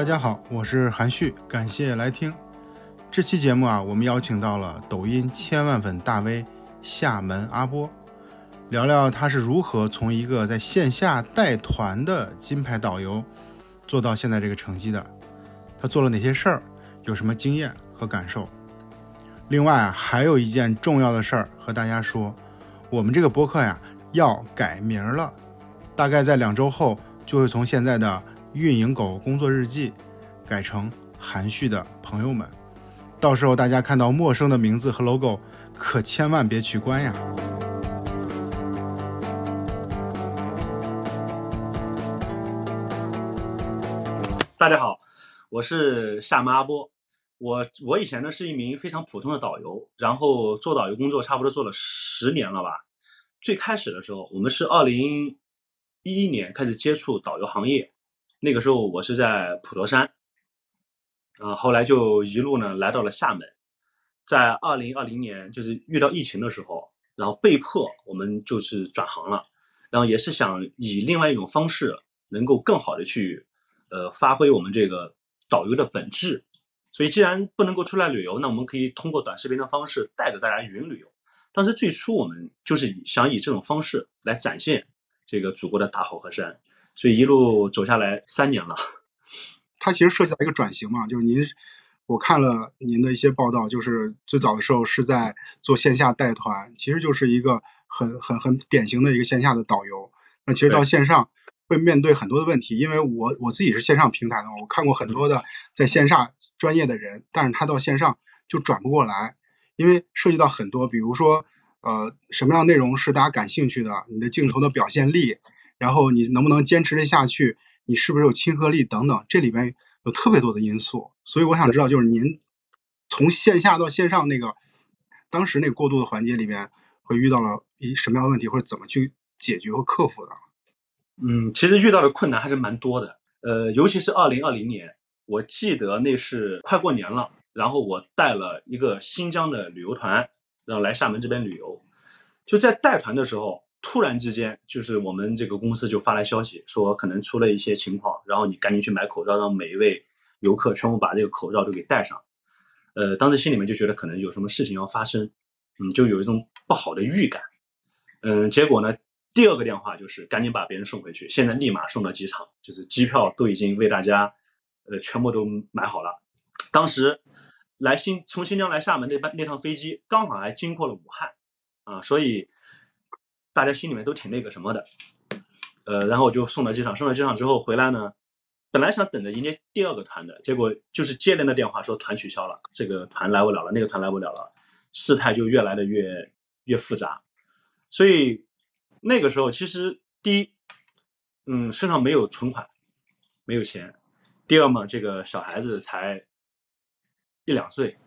大家好，我是韩旭，感谢来听。这期节目啊，我们邀请到了抖音千万粉大 V 厦门阿波，聊聊他是如何从一个在线下带团的金牌导游，做到现在这个成绩的。他做了哪些事儿，有什么经验和感受？另外，还有一件重要的事儿和大家说，我们这个播客呀要改名了，大概在两周后就会从现在的。运营狗工作日记改成含蓄的朋友们，到时候大家看到陌生的名字和 logo，可千万别取关呀！大家好，我是厦门阿波，我我以前呢是一名非常普通的导游，然后做导游工作差不多做了十年了吧。最开始的时候，我们是二零一一年开始接触导游行业。那个时候我是在普陀山，啊，后来就一路呢来到了厦门，在二零二零年就是遇到疫情的时候，然后被迫我们就是转行了，然后也是想以另外一种方式能够更好的去呃发挥我们这个导游的本质，所以既然不能够出来旅游，那我们可以通过短视频的方式带着大家云旅游。当时最初我们就是想以这种方式来展现这个祖国的大好河山。所以一路走下来三年了，它其实涉及到一个转型嘛，就是您，我看了您的一些报道，就是最早的时候是在做线下带团，其实就是一个很很很典型的一个线下的导游。那其实到线上会面对很多的问题，因为我我自己是线上平台的，我看过很多的在线下专业的人，但是他到线上就转不过来，因为涉及到很多，比如说呃什么样内容是大家感兴趣的，你的镜头的表现力。然后你能不能坚持的下去？你是不是有亲和力等等？这里边有特别多的因素，所以我想知道，就是您从线下到线上那个当时那个过渡的环节里面，会遇到了一什么样的问题，或者怎么去解决和克服的？嗯，其实遇到的困难还是蛮多的。呃，尤其是二零二零年，我记得那是快过年了，然后我带了一个新疆的旅游团，然后来厦门这边旅游，就在带团的时候。突然之间，就是我们这个公司就发来消息，说可能出了一些情况，然后你赶紧去买口罩，让每一位游客全部把这个口罩都给戴上。呃，当时心里面就觉得可能有什么事情要发生，嗯，就有一种不好的预感。嗯，结果呢，第二个电话就是赶紧把别人送回去，现在立马送到机场，就是机票都已经为大家呃全部都买好了。当时来新从新疆来厦门那班那趟飞机刚好还经过了武汉啊，所以。大家心里面都挺那个什么的，呃，然后我就送到机场，送到机场之后回来呢，本来想等着迎接第二个团的，结果就是接连的电话说团取消了，这个团来不了了，那个团来不了了，事态就越来的越越复杂，所以那个时候其实第一，嗯，身上没有存款，没有钱，第二嘛，这个小孩子才一两岁，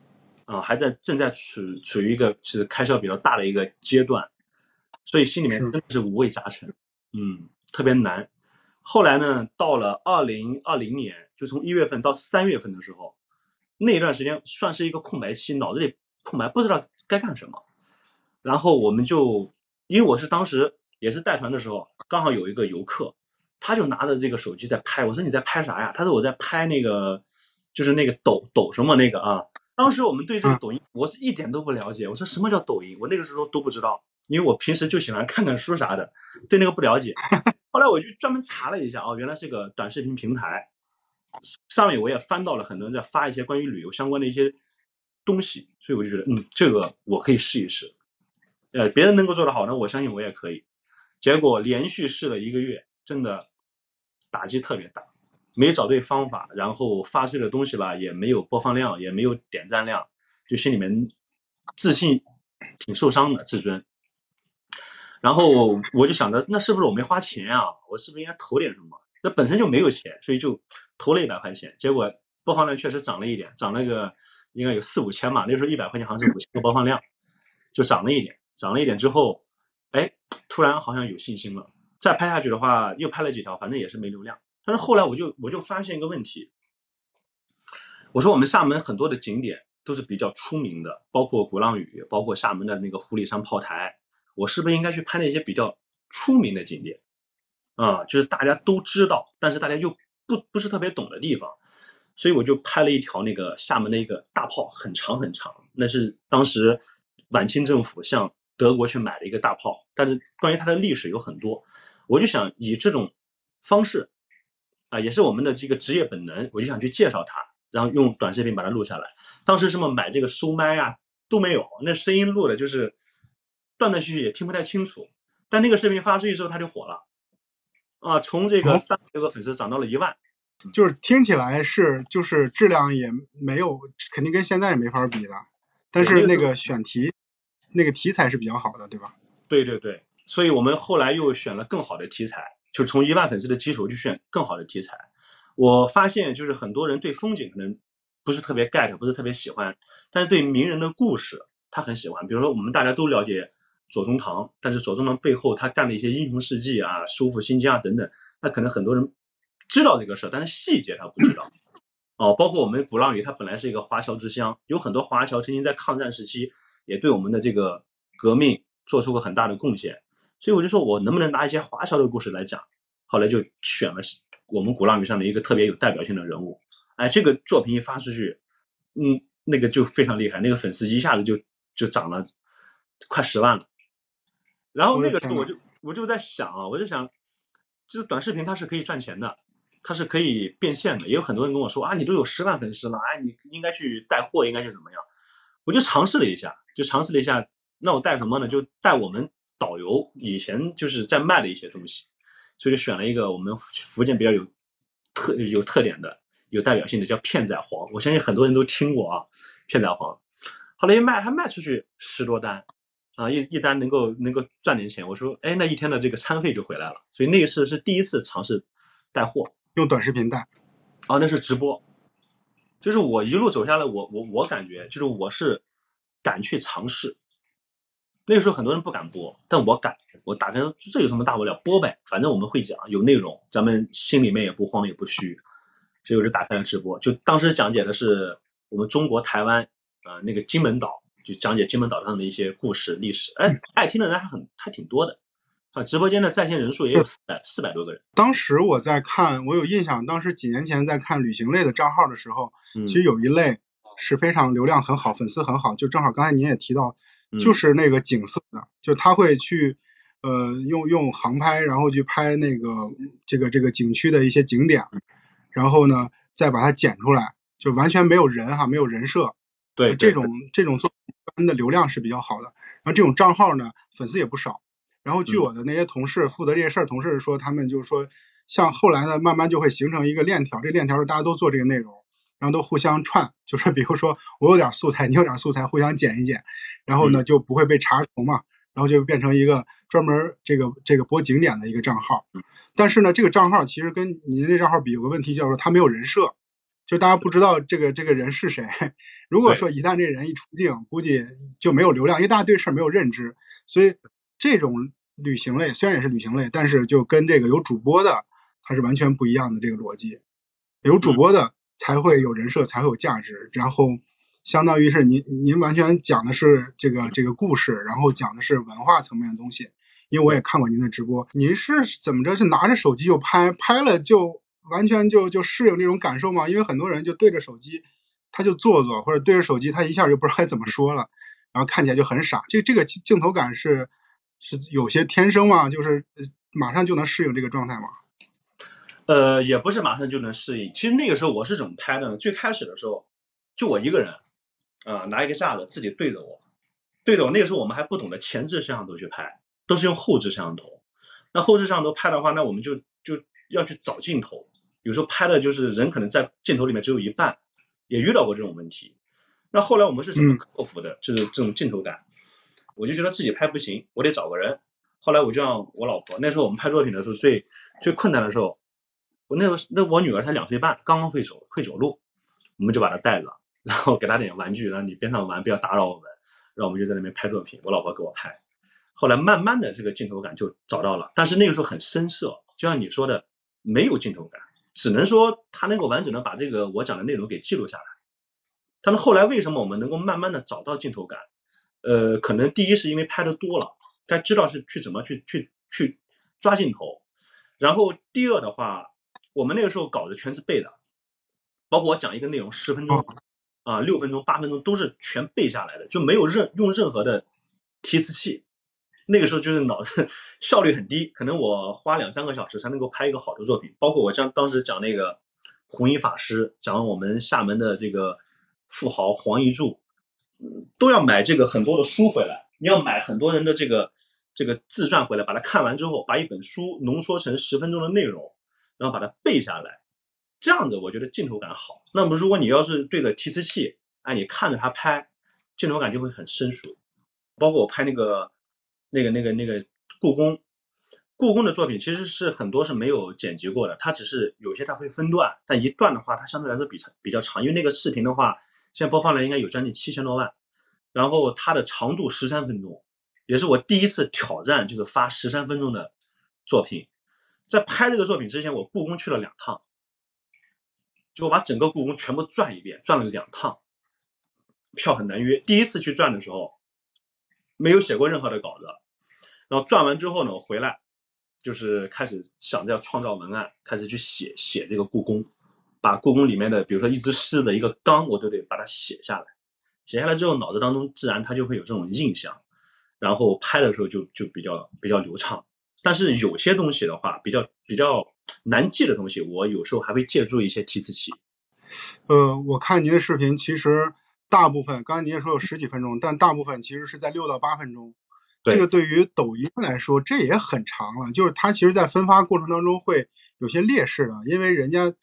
啊，还在正在处处于一个是开销比较大的一个阶段。所以心里面真的是五味杂陈，嗯，特别难。后来呢，到了二零二零年，就从一月份到三月份的时候，那段时间算是一个空白期，脑子里空白，不知道该干什么。然后我们就，因为我是当时也是带团的时候，刚好有一个游客，他就拿着这个手机在拍，我说你在拍啥呀？他说我在拍那个，就是那个抖抖什么那个啊。当时我们对这个抖音，我是一点都不了解，我说什么叫抖音？我那个时候都不知道。因为我平时就喜欢看看书啥的，对那个不了解。后来我就专门查了一下，哦，原来是个短视频平台，上面我也翻到了很多人在发一些关于旅游相关的一些东西，所以我就觉得，嗯，这个我可以试一试。呃，别人能够做得好，那我相信我也可以。结果连续试了一个月，真的打击特别大，没找对方法，然后发出的东西吧也没有播放量，也没有点赞量，就心里面自信挺受伤的，自尊。然后我就想着，那是不是我没花钱啊？我是不是应该投点什么？那本身就没有钱，所以就投了一百块钱。结果播放量确实涨了一点，涨了个应该有四五千嘛。那时候一百块钱好像是五千个播放量，就涨了一点。涨了一点之后，哎，突然好像有信心了。再拍下去的话，又拍了几条，反正也是没流量。但是后来我就我就发现一个问题，我说我们厦门很多的景点都是比较出名的，包括鼓浪屿，包括厦门的那个湖里山炮台。我是不是应该去拍那些比较出名的景点啊？就是大家都知道，但是大家又不不是特别懂的地方。所以我就拍了一条那个厦门的一个大炮，很长很长，那是当时晚清政府向德国去买的一个大炮，但是关于它的历史有很多，我就想以这种方式啊，也是我们的这个职业本能，我就想去介绍它，然后用短视频把它录下来。当时什么买这个收麦啊都没有，那声音录的就是断断续续，也听不太清楚。但那个视频发出去之后，他就火了啊，从这个三百多个粉丝涨到了一万。就是听起来是，就是质量也没有，肯定跟现在也没法比的。但是那个选题，那个题材是比较好的，对吧？对对对，所以我们后来又选了更好的题材，就从一万粉丝的基础去选更好的题材。我发现就是很多人对风景可能不是特别 get，不是特别喜欢，但是对名人的故事他很喜欢。比如说我们大家都了解左宗棠，但是左宗棠背后他干了一些英雄事迹啊，收复新疆等等，那可能很多人。知道这个事儿，但是细节他不知道。哦，包括我们鼓浪屿，它本来是一个华侨之乡，有很多华侨曾经在抗战时期也对我们的这个革命做出过很大的贡献。所以我就说我能不能拿一些华侨的故事来讲？后来就选了我们鼓浪屿上的一个特别有代表性的人物。哎，这个作品一发出去，嗯，那个就非常厉害，那个粉丝一下子就就涨了快十万了。然后那个时候我就我就在想啊，我就想，就是短视频它是可以赚钱的。它是可以变现的，也有很多人跟我说啊，你都有十万粉丝了，哎，你应该去带货，应该去怎么样？我就尝试了一下，就尝试了一下，那我带什么呢？就带我们导游以前就是在卖的一些东西，所以就选了一个我们福建比较有特有特点的、有代表性的，叫片仔癀。我相信很多人都听过啊，片仔癀。后来一卖还卖出去十多单啊，一一单能够能够赚点钱。我说，哎，那一天的这个餐费就回来了。所以那一次是第一次尝试带货。用短视频带，啊，那是直播，就是我一路走下来，我我我感觉就是我是敢去尝试，那个时候很多人不敢播，但我敢，我打开这有什么大不了，播呗，反正我们会讲，有内容，咱们心里面也不慌也不虚，所以我就打开了直播，就当时讲解的是我们中国台湾啊那个金门岛，就讲解金门岛上的一些故事历史，哎，爱听的人还很还挺多的。啊，直播间的在线人数也有四百四百多个人。当时我在看，我有印象，当时几年前在看旅行类的账号的时候，其实有一类是非常流量很好，粉丝很好，就正好刚才您也提到，就是那个景色的，就他会去呃用用航拍，然后去拍那个这个这个景区的一些景点，然后呢再把它剪出来，就完全没有人哈，没有人设。对，这种这种做的流量是比较好的，然后这种账号呢粉丝也不少。然后据我的那些同事负责这些事儿同事说，他们就是说，像后来呢，慢慢就会形成一个链条，这链条是大家都做这个内容，然后都互相串，就是比如说我有点素材，你有点素材，互相剪一剪，然后呢就不会被查重嘛，然后就变成一个专门这个这个播景点的一个账号。但是呢，这个账号其实跟您这账号比，有个问题叫做它没有人设，就大家不知道这个这个人是谁。如果说一旦这人一出镜，估计就没有流量，因为大家对事儿没有认知，所以。这种旅行类虽然也是旅行类，但是就跟这个有主播的，它是完全不一样的这个逻辑。有主播的才会有人设，才会有价值。然后相当于是您您完全讲的是这个这个故事，然后讲的是文化层面的东西。因为我也看过您的直播，您是怎么着？是拿着手机就拍，拍了就完全就就适应这种感受吗？因为很多人就对着手机他就做做，或者对着手机他一下就不知道该怎么说了，然后看起来就很傻。这这个镜头感是。是有些天生吗？就是马上就能适应这个状态吗？呃，也不是马上就能适应。其实那个时候我是怎么拍的呢？最开始的时候就我一个人啊，拿一个架子自己对着我，对着我。那个时候我们还不懂得前置摄像头去拍，都是用后置摄像头。那后置摄像头拍的话，那我们就就要去找镜头，有时候拍的就是人可能在镜头里面只有一半，也遇到过这种问题。那后来我们是怎么克服的？就是这种镜头感。我就觉得自己拍不行，我得找个人。后来我就让我老婆，那时候我们拍作品的时候最最困难的时候，我那时候那我女儿才两岁半，刚刚会走会走路，我们就把她带着，然后给她点玩具，让你边上玩，不要打扰我们。然后我们就在那边拍作品，我老婆给我拍。后来慢慢的这个镜头感就找到了，但是那个时候很生涩，就像你说的，没有镜头感，只能说他能够完整的把这个我讲的内容给记录下来。但是后来为什么我们能够慢慢的找到镜头感？呃，可能第一是因为拍的多了，该知道是去怎么去去去抓镜头，然后第二的话，我们那个时候稿子全是背的，包括我讲一个内容十分钟啊、六分钟、八分钟都是全背下来的，就没有任用任何的提词器。那个时候就是脑子效率很低，可能我花两三个小时才能够拍一个好的作品。包括我像当时讲那个弘一法师，讲我们厦门的这个富豪黄一柱，都要买这个很多的书回来，你要买很多人的这个这个自传回来，把它看完之后，把一本书浓缩成十分钟的内容，然后把它背下来，这样的我觉得镜头感好。那么如果你要是对着提词器，哎，你看着它拍，镜头感就会很生疏。包括我拍那个。那个、那个、那个故宫，故宫的作品其实是很多是没有剪辑过的，它只是有些它会分段，但一段的话它相对来说比长比较长，因为那个视频的话，现在播放量应该有将近七千多万，然后它的长度十三分钟，也是我第一次挑战，就是发十三分钟的作品。在拍这个作品之前，我故宫去了两趟，就我把整个故宫全部转一遍，转了两趟，票很难约。第一次去转的时候，没有写过任何的稿子。然后转完之后呢，我回来就是开始想着要创造文案，开始去写写这个故宫，把故宫里面的，比如说一只狮的一个缸，我都得把它写下来。写下来之后，脑子当中自然它就会有这种印象，然后拍的时候就就比较比较流畅。但是有些东西的话，比较比较难记的东西，我有时候还会借助一些提词器。呃，我看您的视频，其实大部分刚才您也说有十几分钟，但大部分其实是在六到八分钟。这个对于抖音来说，这也很长了。就是它其实，在分发过程当中会有些劣势的，因为人家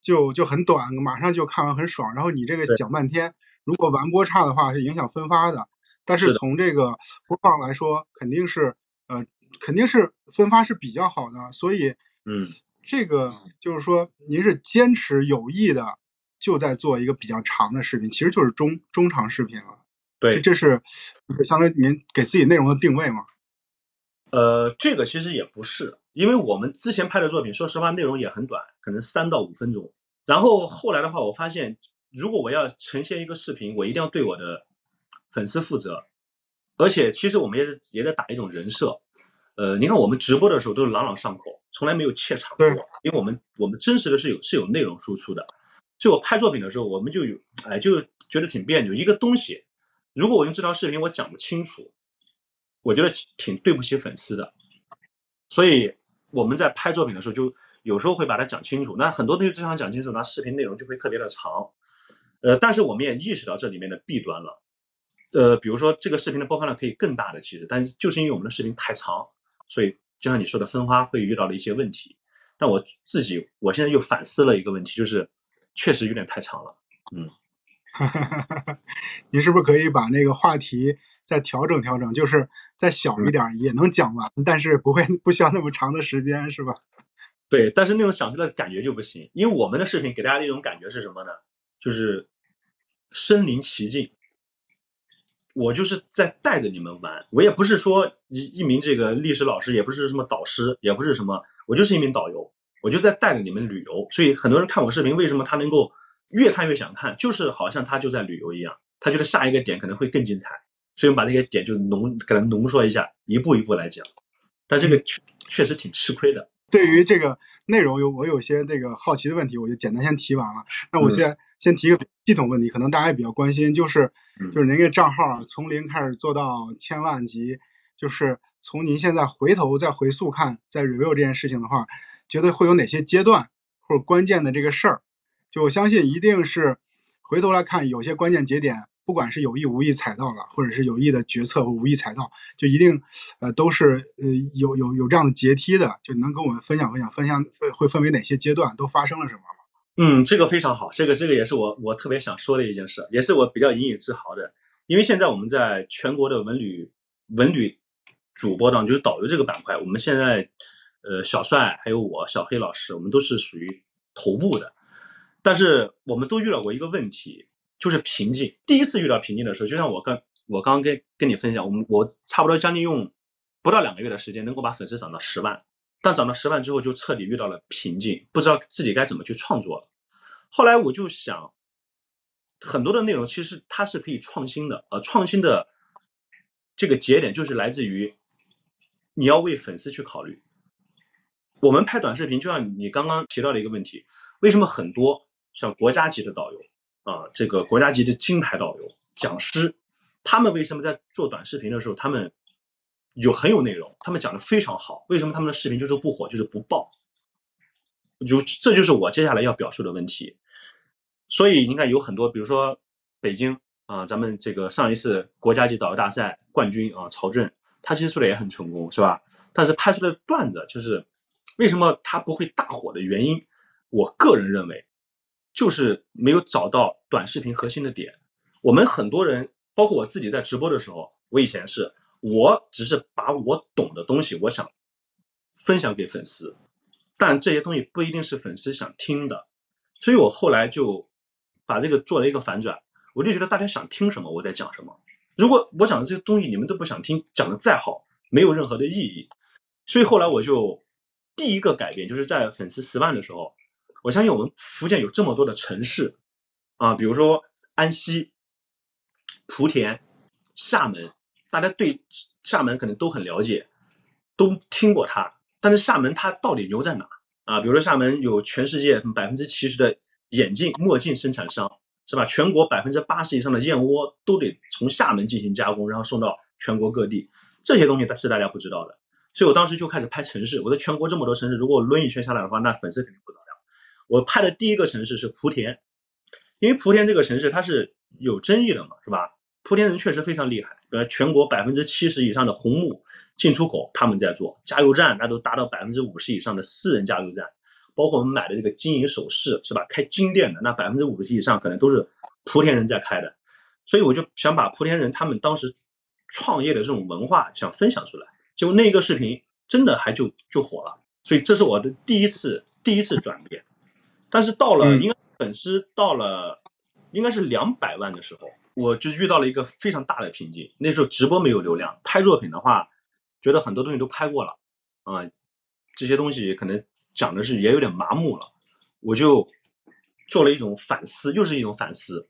就就很短，马上就看完很爽。然后你这个讲半天，如果完播差的话，是影响分发的。但是从这个播放来说，肯定是呃肯定是分发是比较好的。所以嗯，这个就是说，您是坚持有意的就在做一个比较长的视频，其实就是中中长视频了。对，这是就相当于您给自己内容的定位吗？呃，这个其实也不是，因为我们之前拍的作品，说实话内容也很短，可能三到五分钟。然后后来的话，我发现如果我要呈现一个视频，我一定要对我的粉丝负责，而且其实我们也是也在打一种人设。呃，你看我们直播的时候都是朗朗上口，从来没有怯场过，因为我们我们真实的是有是有内容输出的。所以我拍作品的时候，我们就有哎就觉得挺别扭，一个东西。如果我用这条视频我讲不清楚，我觉得挺对不起粉丝的，所以我们在拍作品的时候就有时候会把它讲清楚。那很多东西都想讲清楚，那视频内容就会特别的长。呃，但是我们也意识到这里面的弊端了。呃，比如说这个视频的播放量可以更大的，其实，但是就是因为我们的视频太长，所以就像你说的分发会遇到了一些问题。但我自己我现在又反思了一个问题，就是确实有点太长了，嗯。哈哈哈哈哈！你是不是可以把那个话题再调整调整，就是再小一点也能讲完，但是不会不需要那么长的时间，是吧？对，但是那种讲出来的感觉就不行，因为我们的视频给大家的一种感觉是什么呢？就是身临其境，我就是在带着你们玩，我也不是说一一名这个历史老师，也不是什么导师，也不是什么，我就是一名导游，我就在带着你们旅游，所以很多人看我视频，为什么他能够？越看越想看，就是好像他就在旅游一样，他觉得下一个点可能会更精彩，所以我们把这些点就浓给它浓缩一下，一步一步来讲。但这个确确实挺吃亏的。对于这个内容有我有些这个好奇的问题，我就简单先提完了。那我先先提个系统问题，可能大家也比较关心，就是就是您这账号从零开始做到千万级，就是从您现在回头再回溯看，在 review 这件事情的话，觉得会有哪些阶段或者关键的这个事儿？就我相信一定是回头来看，有些关键节点，不管是有意无意踩到了，或者是有意的决策或无意踩到，就一定呃都是呃有有有这样的阶梯的，就能跟我们分享分享，分享会会分为哪些阶段，都发生了什么？嗯，这个非常好，这个这个也是我我特别想说的一件事，也是我比较引以自豪的，因为现在我们在全国的文旅文旅主播当中，就是导游这个板块，我们现在呃小帅还有我小黑老师，我们都是属于头部的。但是我们都遇到过一个问题，就是瓶颈。第一次遇到瓶颈的时候，就像我刚我刚刚跟跟你分享，我们我差不多将近用不到两个月的时间，能够把粉丝涨到十万。但涨到十万之后，就彻底遇到了瓶颈，不知道自己该怎么去创作了。后来我就想，很多的内容其实它是可以创新的，呃，创新的这个节点就是来自于你要为粉丝去考虑。我们拍短视频，就像你刚刚提到的一个问题，为什么很多？像国家级的导游啊，这个国家级的金牌导游、讲师，他们为什么在做短视频的时候，他们有很有内容，他们讲的非常好，为什么他们的视频就是不火，就是不爆？就这就是我接下来要表述的问题。所以你看，有很多，比如说北京啊，咱们这个上一次国家级导游大赛冠军啊，曹震，他其实做的也很成功，是吧？但是拍出来的段子就是为什么他不会大火的原因，我个人认为就是没有找到短视频核心的点。我们很多人，包括我自己在直播的时候，我以前是，我只是把我懂的东西，我想分享给粉丝，但这些东西不一定是粉丝想听的，所以我后来就。把这个做了一个反转，我就觉得大家想听什么我在讲什么。如果我讲的这些东西你们都不想听，讲的再好没有任何的意义。所以后来我就第一个改变就是在粉丝十万的时候，我相信我们福建有这么多的城市啊，比如说安溪、莆田、厦门，大家对厦门可能都很了解，都听过它。但是厦门它到底牛在哪啊？比如说厦门有全世界百分之七十的。眼镜、墨镜生产商是吧？全国百分之八十以上的燕窝都得从厦门进行加工，然后送到全国各地。这些东西是大家不知道的，所以我当时就开始拍城市。我在全国这么多城市，如果我抡一圈下来的话，那粉丝肯定不得了。我拍的第一个城市是莆田，因为莆田这个城市它是有争议的嘛，是吧？莆田人确实非常厉害，呃，全国百分之七十以上的红木进出口他们在做，加油站那都达到百分之五十以上的私人加油站。包括我们买的这个金银首饰是吧？开金店的那百分之五十以上可能都是莆田人在开的，所以我就想把莆田人他们当时创业的这种文化想分享出来，结果那个视频真的还就就火了，所以这是我的第一次第一次转变。但是到了应该粉丝到了应该是两百万的时候，我就遇到了一个非常大的瓶颈。那时候直播没有流量，拍作品的话，觉得很多东西都拍过了啊，这些东西可能。讲的是也有点麻木了，我就做了一种反思，又是一种反思。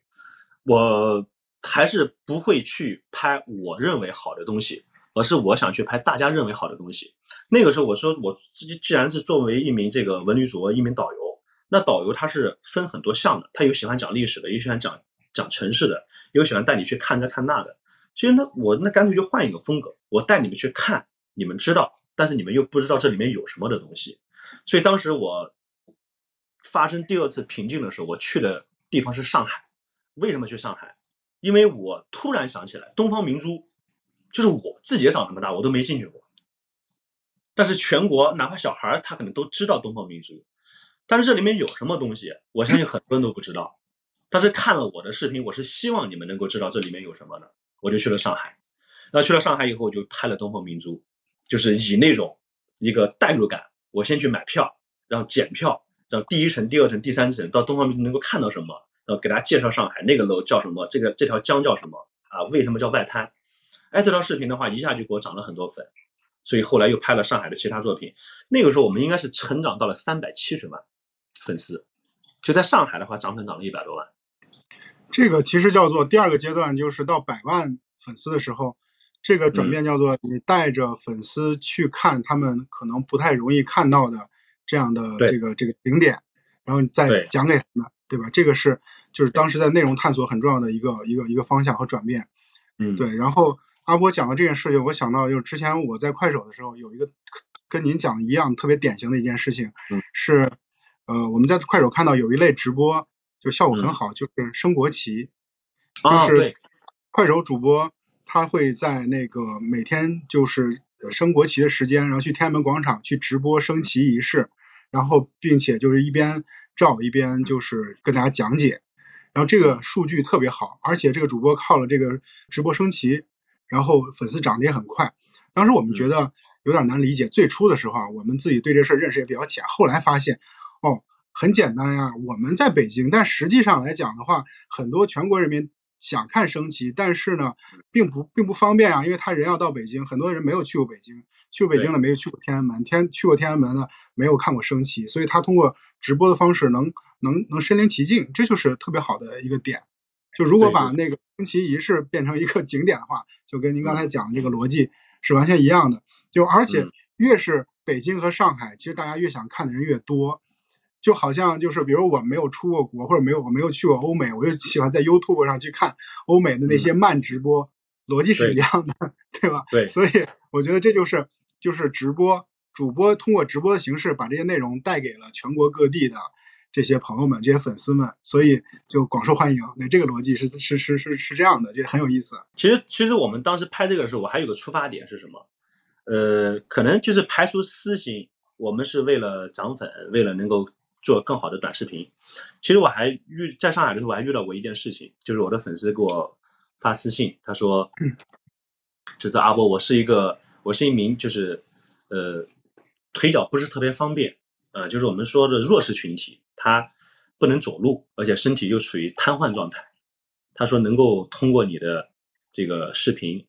我还是不会去拍我认为好的东西，而是我想去拍大家认为好的东西。那个时候我说，我自己既然是作为一名这个文旅主播，一名导游，那导游他是分很多项的，他有喜欢讲历史的，有喜欢讲讲城市的，有喜欢带你去看这看那的。其实那我那干脆就换一个风格，我带你们去看，你们知道，但是你们又不知道这里面有什么的东西。所以当时我发生第二次瓶颈的时候，我去的地方是上海。为什么去上海？因为我突然想起来，东方明珠就是我自己长这么大我都没进去过。但是全国哪怕小孩他可能都知道东方明珠，但是这里面有什么东西，我相信很多人都不知道。但是看了我的视频，我是希望你们能够知道这里面有什么的。我就去了上海。那去了上海以后，就拍了东方明珠，就是以那种一个代入感。我先去买票，然后检票，然后第一层、第二层、第三层到东方明珠能够看到什么，然后给大家介绍上海那个楼叫什么，这个这条江叫什么啊？为什么叫外滩？哎，这条视频的话一下就给我涨了很多粉，所以后来又拍了上海的其他作品。那个时候我们应该是成长到了三百七十万粉丝，就在上海的话涨粉涨了一百多万。这个其实叫做第二个阶段，就是到百万粉丝的时候。这个转变叫做你带着粉丝去看他们可能不太容易看到的这样的这个这个景点，然后你再讲给他们，对吧？这个是就是当时在内容探索很重要的一个一个一个方向和转变。嗯，对。然后阿波讲的这件事情，我想到就是之前我在快手的时候有一个跟您讲的一样特别典型的一件事情，是呃我们在快手看到有一类直播就效果很好，就是升国旗，就是快手主播。他会在那个每天就是升国旗的时间，然后去天安门广场去直播升旗仪式，然后并且就是一边照一边就是跟大家讲解，然后这个数据特别好，而且这个主播靠了这个直播升旗，然后粉丝涨得也很快。当时我们觉得有点难理解，最初的时候啊，我们自己对这事儿认识也比较浅，后来发现哦很简单呀，我们在北京，但实际上来讲的话，很多全国人民。想看升旗，但是呢，并不并不方便啊，因为他人要到北京，很多人没有去过北京，去过北京的没有去过天安门，天去过天安门的没有看过升旗，所以他通过直播的方式能能能身临其境，这就是特别好的一个点。就如果把那个升旗仪式变成一个景点的话，就跟您刚才讲的这个逻辑是完全一样的。就而且越是北京和上海，其实大家越想看的人越多。就好像就是比如我没有出过国，或者没有我没有去过欧美，我就喜欢在 YouTube 上去看欧美的那些慢直播，逻辑是一样的，对吧？对，所以我觉得这就是就是直播主播通过直播的形式把这些内容带给了全国各地的这些朋友们、这些粉丝们，所以就广受欢迎。那这个逻辑是是是是是这样的，这很有意思。其实其实我们当时拍这个的时候，我还有个出发点是什么？呃，可能就是排除私心，我们是为了涨粉，为了能够。做更好的短视频，其实我还遇在上海的时候，我还遇到过一件事情，就是我的粉丝给我发私信，他说：“这个阿波，我是一个，我是一名就是呃腿脚不是特别方便，呃，就是我们说的弱势群体，他不能走路，而且身体又处于瘫痪状态。他说能够通过你的这个视频，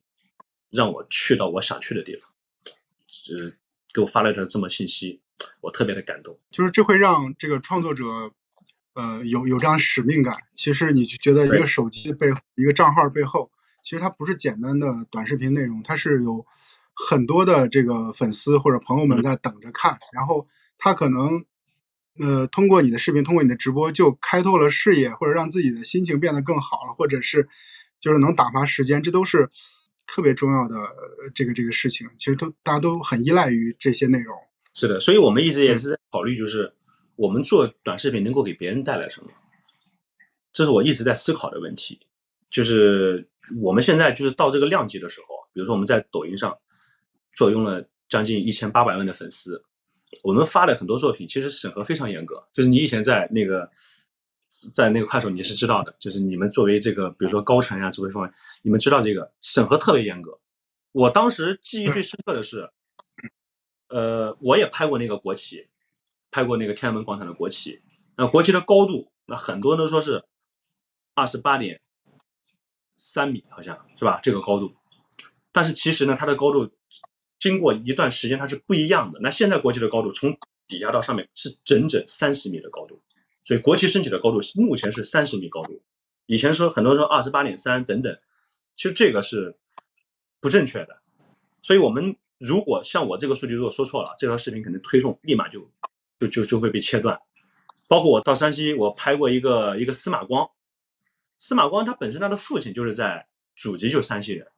让我去到我想去的地方，呃，给我发了一条这么信息。”我特别的感动，就是这会让这个创作者，呃，有有这样使命感。其实你觉得一个手机背后，一个账号背后，其实它不是简单的短视频内容，它是有很多的这个粉丝或者朋友们在等着看。然后他可能，呃，通过你的视频，通过你的直播，就开拓了视野，或者让自己的心情变得更好了，或者是就是能打发时间，这都是特别重要的这个这个事情。其实都大家都很依赖于这些内容。是的，所以我们一直也是在考虑，就是我们做短视频能够给别人带来什么，这是我一直在思考的问题。就是我们现在就是到这个量级的时候，比如说我们在抖音上坐拥了将近一千八百万的粉丝，我们发的很多作品其实审核非常严格。就是你以前在那个在那个快手你是知道的，就是你们作为这个比如说高层呀、指挥方面，你们知道这个审核特别严格。我当时记忆最深刻的是。呃，我也拍过那个国旗，拍过那个天安门广场的国旗。那国旗的高度，那很多人都说是二十八点三米，好像是吧？这个高度。但是其实呢，它的高度经过一段时间它是不一样的。那现在国旗的高度从底下到上面是整整三十米的高度，所以国旗升起的高度目前是三十米高度。以前说很多人说二十八点三等等，其实这个是不正确的。所以我们。如果像我这个数据如果说错了，这条视频可能推送立马就就就就会被切断。包括我到山西，我拍过一个一个司马光，司马光他本身他的父亲就是在祖籍就是山西人，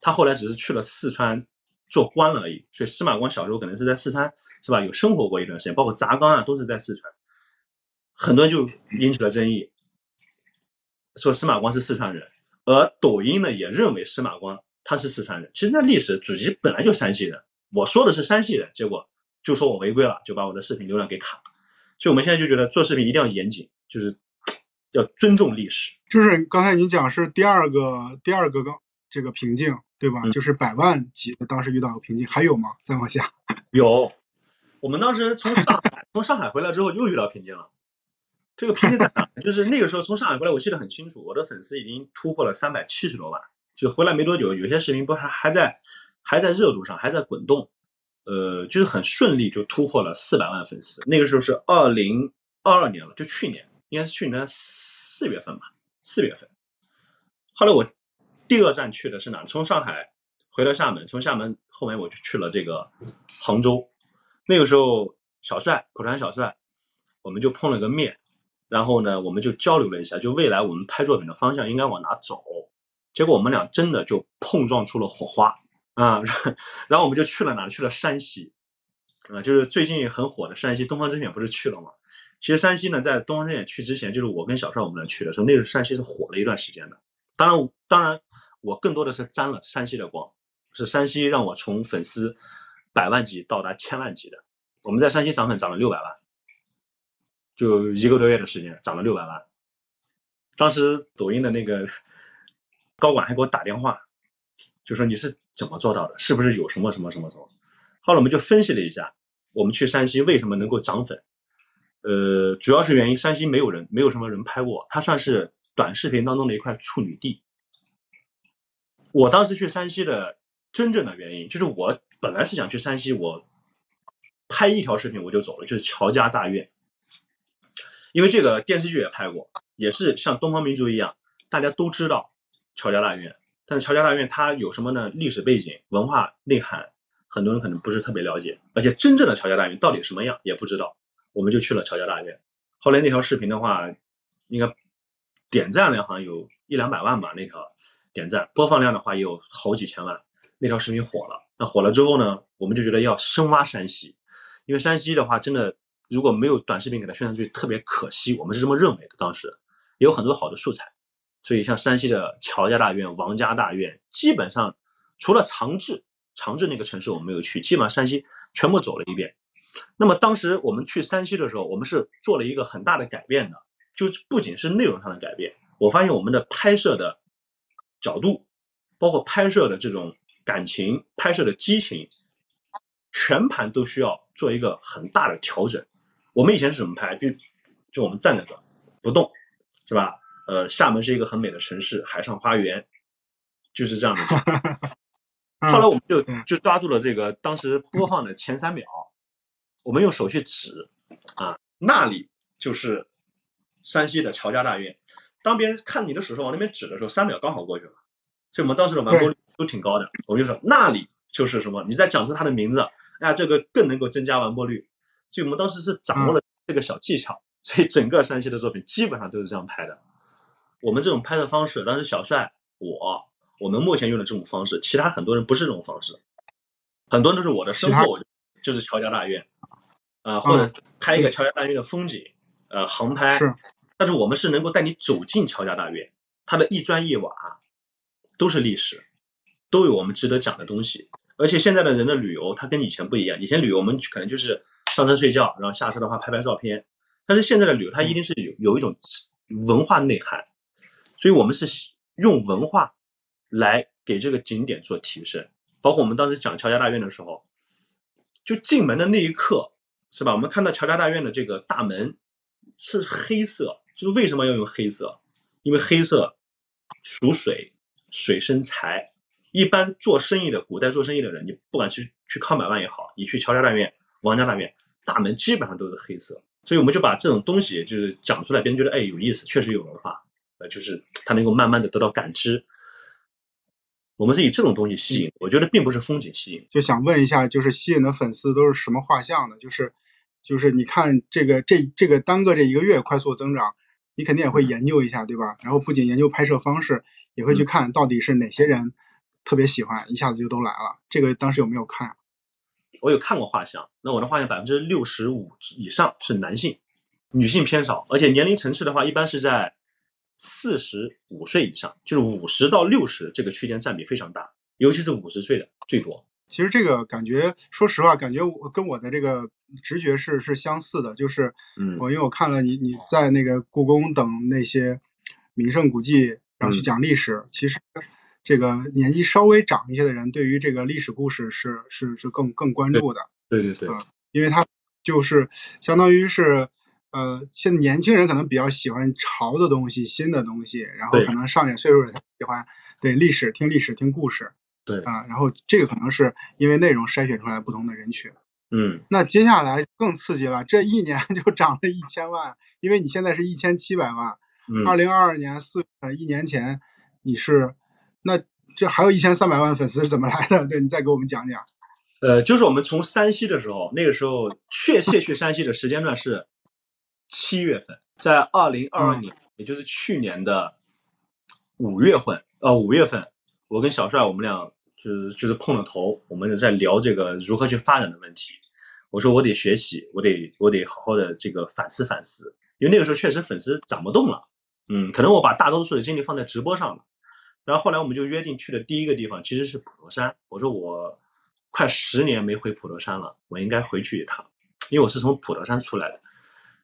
他后来只是去了四川做官了而已。所以司马光小时候可能是在四川是吧？有生活过一段时间，包括砸缸啊都是在四川，很多人就引起了争议，说司马光是四川人，而抖音呢也认为司马光。他是四川人，其实那历史祖籍本来就山西人。我说的是山西人，结果就说我违规了，就把我的视频流量给卡。所以我们现在就觉得做视频一定要严谨，就是 要尊重历史。就是刚才你讲是第二个第二个刚这个瓶颈，对吧？就是百万级的当时遇到个瓶颈，还有吗？再往下？有，我们当时从上海从上海回来之后又遇到瓶颈了。这个瓶颈在哪？就是那个时候从上海回来，我记得很清楚，我的粉丝已经突破了三百七十多万。就回来没多久，有些视频不还还在还在热度上，还在滚动，呃，就是很顺利就突破了四百万粉丝。那个时候是二零二二年了，就去年，应该是去年四月份吧，四月份。后来我第二站去的是哪？从上海回到厦门，从厦门后面我就去了这个杭州。那个时候小帅，口传小帅，我们就碰了个面，然后呢，我们就交流了一下，就未来我们拍作品的方向应该往哪走。结果我们俩真的就碰撞出了火花啊，然后我们就去了哪？去了山西啊，就是最近很火的山西东方甄选不是去了吗？其实山西呢，在东方甄选去之前，就是我跟小帅我们俩去的时候，那个山西是火了一段时间的。当然，当然我更多的是沾了山西的光，是山西让我从粉丝百万级到达千万级的。我们在山西涨粉涨了六百万，就一个多月的时间涨了六百万。当时抖音的那个。高管还给我打电话，就说你是怎么做到的？是不是有什么什么什么什么？后来我们就分析了一下，我们去山西为什么能够涨粉？呃，主要是原因山西没有人，没有什么人拍过，它算是短视频当中的一块处女地。我当时去山西的真正的原因，就是我本来是想去山西，我拍一条视频我就走了，就是乔家大院，因为这个电视剧也拍过，也是像东方明珠一样，大家都知道。乔家大院，但是乔家大院它有什么呢？历史背景、文化内涵，很多人可能不是特别了解，而且真正的乔家大院到底什么样也不知道。我们就去了乔家大院。后来那条视频的话，应该点赞量好像有一两百万吧，那条点赞播放量的话也有好几千万，那条视频火了。那火了之后呢，我们就觉得要深挖山西，因为山西的话真的如果没有短视频给它宣传出去，特别可惜，我们是这么认为的。当时也有很多好的素材，所以像山西的乔家大院、王家大院，基本上除了长治，长治那个城市我没有去，基本上山西全部走了一遍。那么当时我们去山西的时候，我们是做了一个很大的改变的，就不仅是内容上的改变，我发现我们的拍摄的角度，包括拍摄的这种感情、拍摄的激情，全盘都需要做一个很大的调整。我们以前是怎么拍？就就我们站在这不动，是吧？呃，厦门是一个很美的城市，海上花园，就是这样的。后来我们就就抓住了这个当时播放的前三秒。我们用手去指啊，那里就是山西的乔家大院。当别人看你的手势往那边指的时候，三秒刚好过去了，所以我们当时的完播率都挺高的。我们就说那里就是什么，你再讲出他的名字，哎呀，这个更能够增加完播率。所以我们当时是掌握了这个小技巧，所以整个山西的作品基本上都是这样拍的。我们这种拍摄方式，当时小帅我，我们目前用的这种方式，其他很多人不是这种方式，很多人都是我的身后就是乔家大院。啊，或者拍一个乔家大院的风景，呃，航拍。是。但是我们是能够带你走进乔家大院，它的一砖一瓦都是历史，都有我们值得讲的东西。而且现在的人的旅游，它跟以前不一样。以前旅游我们可能就是上车睡觉，然后下车的话拍拍照片。但是现在的旅游，它一定是有有一种文化内涵，所以我们是用文化来给这个景点做提升。包括我们当时讲乔家大院的时候，就进门的那一刻。是吧？我们看到乔家大院的这个大门是黑色，就是为什么要用黑色？因为黑色属水，水生财。一般做生意的，古代做生意的人，你不管去去康百万也好，你去乔家大院、王家大院，大门基本上都是黑色。所以我们就把这种东西就是讲出来，别人觉得哎有意思，确实有文化，呃，就是他能够慢慢的得到感知。我们是以这种东西吸引，我觉得并不是风景吸引。就想问一下，就是吸引的粉丝都是什么画像的？就是就是你看这个这这个单个这一个月快速增长，你肯定也会研究一下，对吧？然后不仅研究拍摄方式，也会去看到底是哪些人特别喜欢，一下子就都来了。这个当时有没有看？我有看过画像，那我的画像百分之六十五以上是男性，女性偏少，而且年龄层次的话，一般是在。四十五岁以上，就是五十到六十这个区间占比非常大，尤其是五十岁的最多。其实这个感觉，说实话，感觉我跟我的这个直觉是是相似的，就是，嗯，我因为我看了你你在那个故宫等那些名胜古迹，然后去讲历史，其实这个年纪稍微长一些的人，对于这个历史故事是是是更更关注的。对对对。啊，因为他就是相当于是。呃，现在年轻人可能比较喜欢潮的东西、新的东西，然后可能上点岁数的喜欢对历史、听历史、听故事。对啊，然后这个可能是因为内容筛选出来不同的人群。嗯。那接下来更刺激了，这一年 就涨了一千万，因为你现在是一千七百万。嗯。二零二二年四呃一年前你是，那这还有一千三百万粉丝是怎么来的？对你再给我们讲讲。呃，就是我们从山西的时候，那个时候确切去山西的时间段是。七月份，在二零二二年，也就是去年的五月份，呃，五月份，我跟小帅我们俩就是就是碰了头，我们在聊这个如何去发展的问题。我说我得学习，我得我得好好的这个反思反思，因为那个时候确实粉丝涨不动了，嗯，可能我把大多数的精力放在直播上了。然后后来我们就约定去的第一个地方其实是普陀山，我说我快十年没回普陀山了，我应该回去一趟，因为我是从普陀山出来的。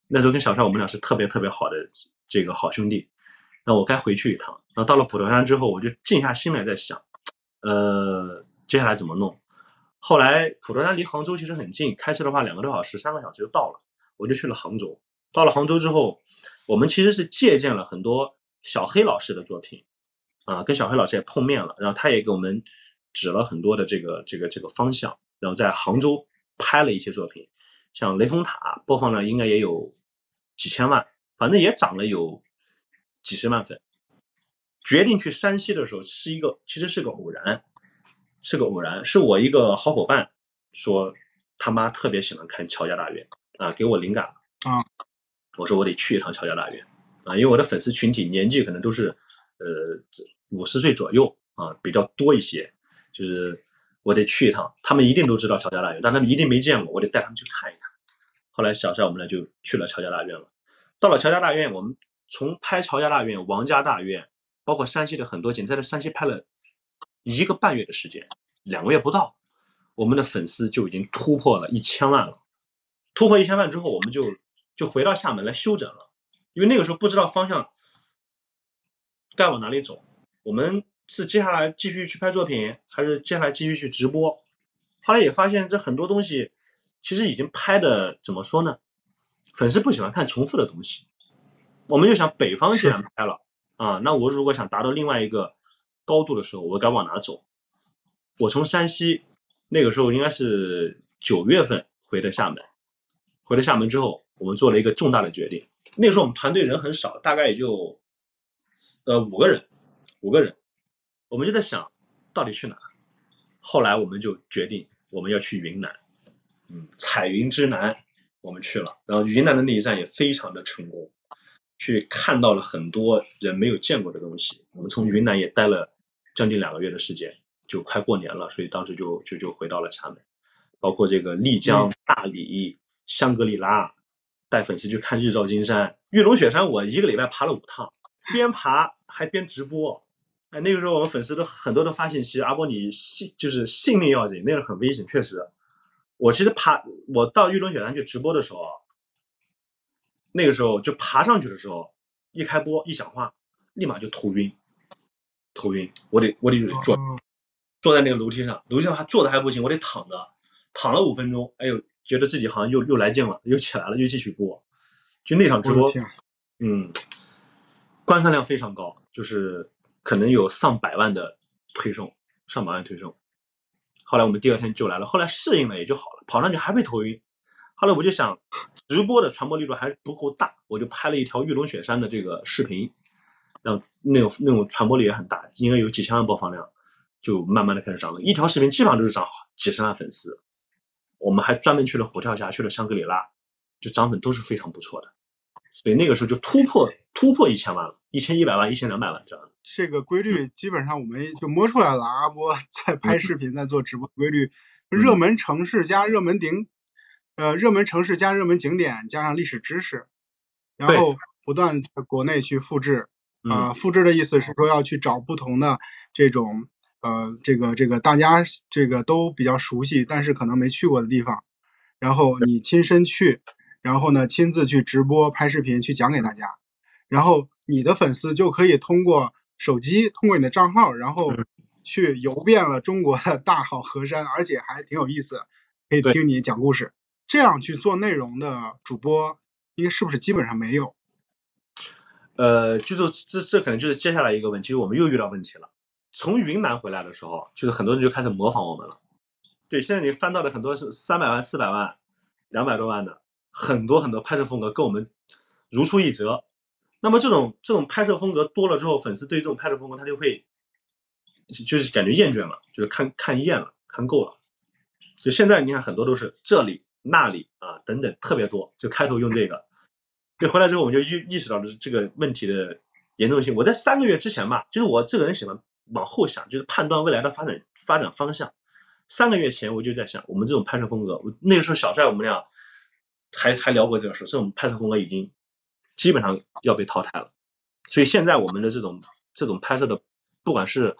那时候跟小帅我们俩是特别特别好的这个好兄弟，那我该回去一趟。然后到了普陀山之后，我就静下心来在想，呃，接下来怎么弄？后来普陀山离杭州其实很近，开车的话两个多小时、三个小时就到了。我就去了杭州。到了杭州之后，我们其实是借鉴了很多小黑老师的作品啊，跟小黑老师也碰面了，然后他也给我们指了很多的这个这个这个方向，然后在杭州拍了一些作品。像雷峰塔播放量应该也有几千万，反正也涨了有几十万粉。决定去山西的时候是一个，其实是个偶然，是个偶然，是我一个好伙伴说他妈特别喜欢看乔家大院，啊给我灵感了啊，我说我得去一趟乔家大院啊，因为我的粉丝群体年纪可能都是呃五十岁左右啊比较多一些，就是我得去一趟，他们一定都知道乔家大院，但他们一定没见过，我得带他们去看一看。后来小帅我们呢就去了乔家大院了，到了乔家大院，我们从拍乔家大院、王家大院，包括山西的很多景，在这山西拍了一个半月的时间，两个月不到，我们的粉丝就已经突破了一千万了。突破一千万之后，我们就就回到厦门来休整了，因为那个时候不知道方向该往哪里走，我们是接下来继续去拍作品，还是接下来继续去直播？后来也发现这很多东西。其实已经拍的怎么说呢？粉丝不喜欢看重复的东西，我们就想北方既然拍了啊，那我如果想达到另外一个高度的时候，我该往哪走？我从山西那个时候应该是九月份回的厦门，回了厦门之后，我们做了一个重大的决定。那个时候我们团队人很少，大概也就呃五个人，五个人，我们就在想到底去哪？后来我们就决定我们要去云南。嗯，彩云之南，我们去了，然后云南的那一站也非常的成功，去看到了很多人没有见过的东西。我们从云南也待了将近两个月的时间，就快过年了，所以当时就就就回到了厦门，包括这个丽江、大理、香格里拉，带粉丝去看日照金山、玉龙雪山，我一个礼拜爬了五趟，边爬还边直播。哎，那个时候我们粉丝都很多都发信息，阿波你性就是性命要紧，那个很危险，确实。我其实爬，我到玉龙雪山去直播的时候，那个时候就爬上去的时候，一开播一讲话，立马就头晕，头晕，我得我得坐坐在那个楼梯上，楼梯上还坐的还不行，我得躺着，躺了五分钟，哎呦，觉得自己好像又又来劲了，又起来了，又继续播，就那场直播，嗯，观看量非常高，就是可能有上百万的推送，上百万推送。后来我们第二天就来了，后来适应了也就好了，跑上去还会头晕。后来我就想，直播的传播力度还是不够大，我就拍了一条玉龙雪山的这个视频，让那种那种传播力也很大，应该有几千万播放量，就慢慢的开始涨了。一条视频基本上都是涨几十万粉丝。我们还专门去了虎跳峡，去了香格里拉，就涨粉都是非常不错的。所以那个时候就突破突破一千万了，一千一百万、一千两百万这样。这个规律基本上我们就摸出来了。阿波 在拍视频、在做直播规律，热门城市加热门顶，呃，热门城市加热门景点加上历史知识，然后不断在国内去复制。啊，复制的意思是说要去找不同的这种呃，这个这个大家这个都比较熟悉，但是可能没去过的地方，然后你亲身去。然后呢，亲自去直播拍视频去讲给大家，然后你的粉丝就可以通过手机，通过你的账号，然后去游遍了中国的大好河山，而且还挺有意思，可以听你讲故事。这样去做内容的主播，应该是不是基本上没有？呃，就是这这可能就是接下来一个问题，我们又遇到问题了。从云南回来的时候，就是很多人就开始模仿我们了。对，现在你翻到的很多是三百万、四百万、两百多万的。很多很多拍摄风格跟我们如出一辙，那么这种这种拍摄风格多了之后，粉丝对这种拍摄风格他就会就是感觉厌倦了，就是看看厌了，看够了。就现在你看很多都是这里那里啊等等特别多，就开头用这个。就回来之后我们就意意识到了这个问题的严重性。我在三个月之前吧，就是我这个人喜欢往后想，就是判断未来的发展发展方向。三个月前我就在想，我们这种拍摄风格，我那个时候小帅我们俩。还还聊过这个事，这种拍摄风格已经基本上要被淘汰了。所以现在我们的这种这种拍摄的，不管是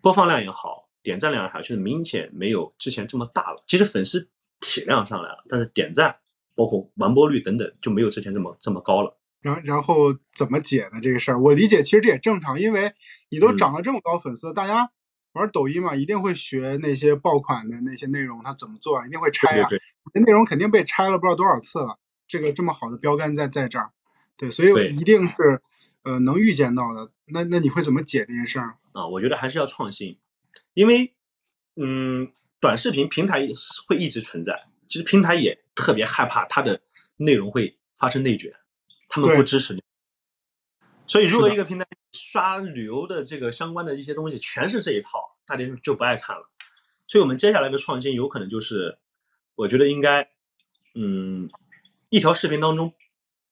播放量也好，点赞量也好，就是明显没有之前这么大了。其实粉丝体量上来了，但是点赞包括完播率等等就没有之前这么这么高了。然然后怎么解呢？这个事儿我理解，其实这也正常，因为你都涨了这么高粉丝，大家。玩抖音嘛，一定会学那些爆款的那些内容，他怎么做啊？一定会拆啊，内容肯定被拆了不知道多少次了。这个这么好的标杆在在这儿，对，所以一定是呃能预见到的。那那你会怎么解这件事儿？啊，我觉得还是要创新，因为嗯，短视频平台会一直存在，其实平台也特别害怕它的内容会发生内卷，他们不支持。所以，如果一个平台刷旅游的这个相关的一些东西全是这一套，大家就就不爱看了。所以我们接下来的创新有可能就是，我觉得应该，嗯，一条视频当中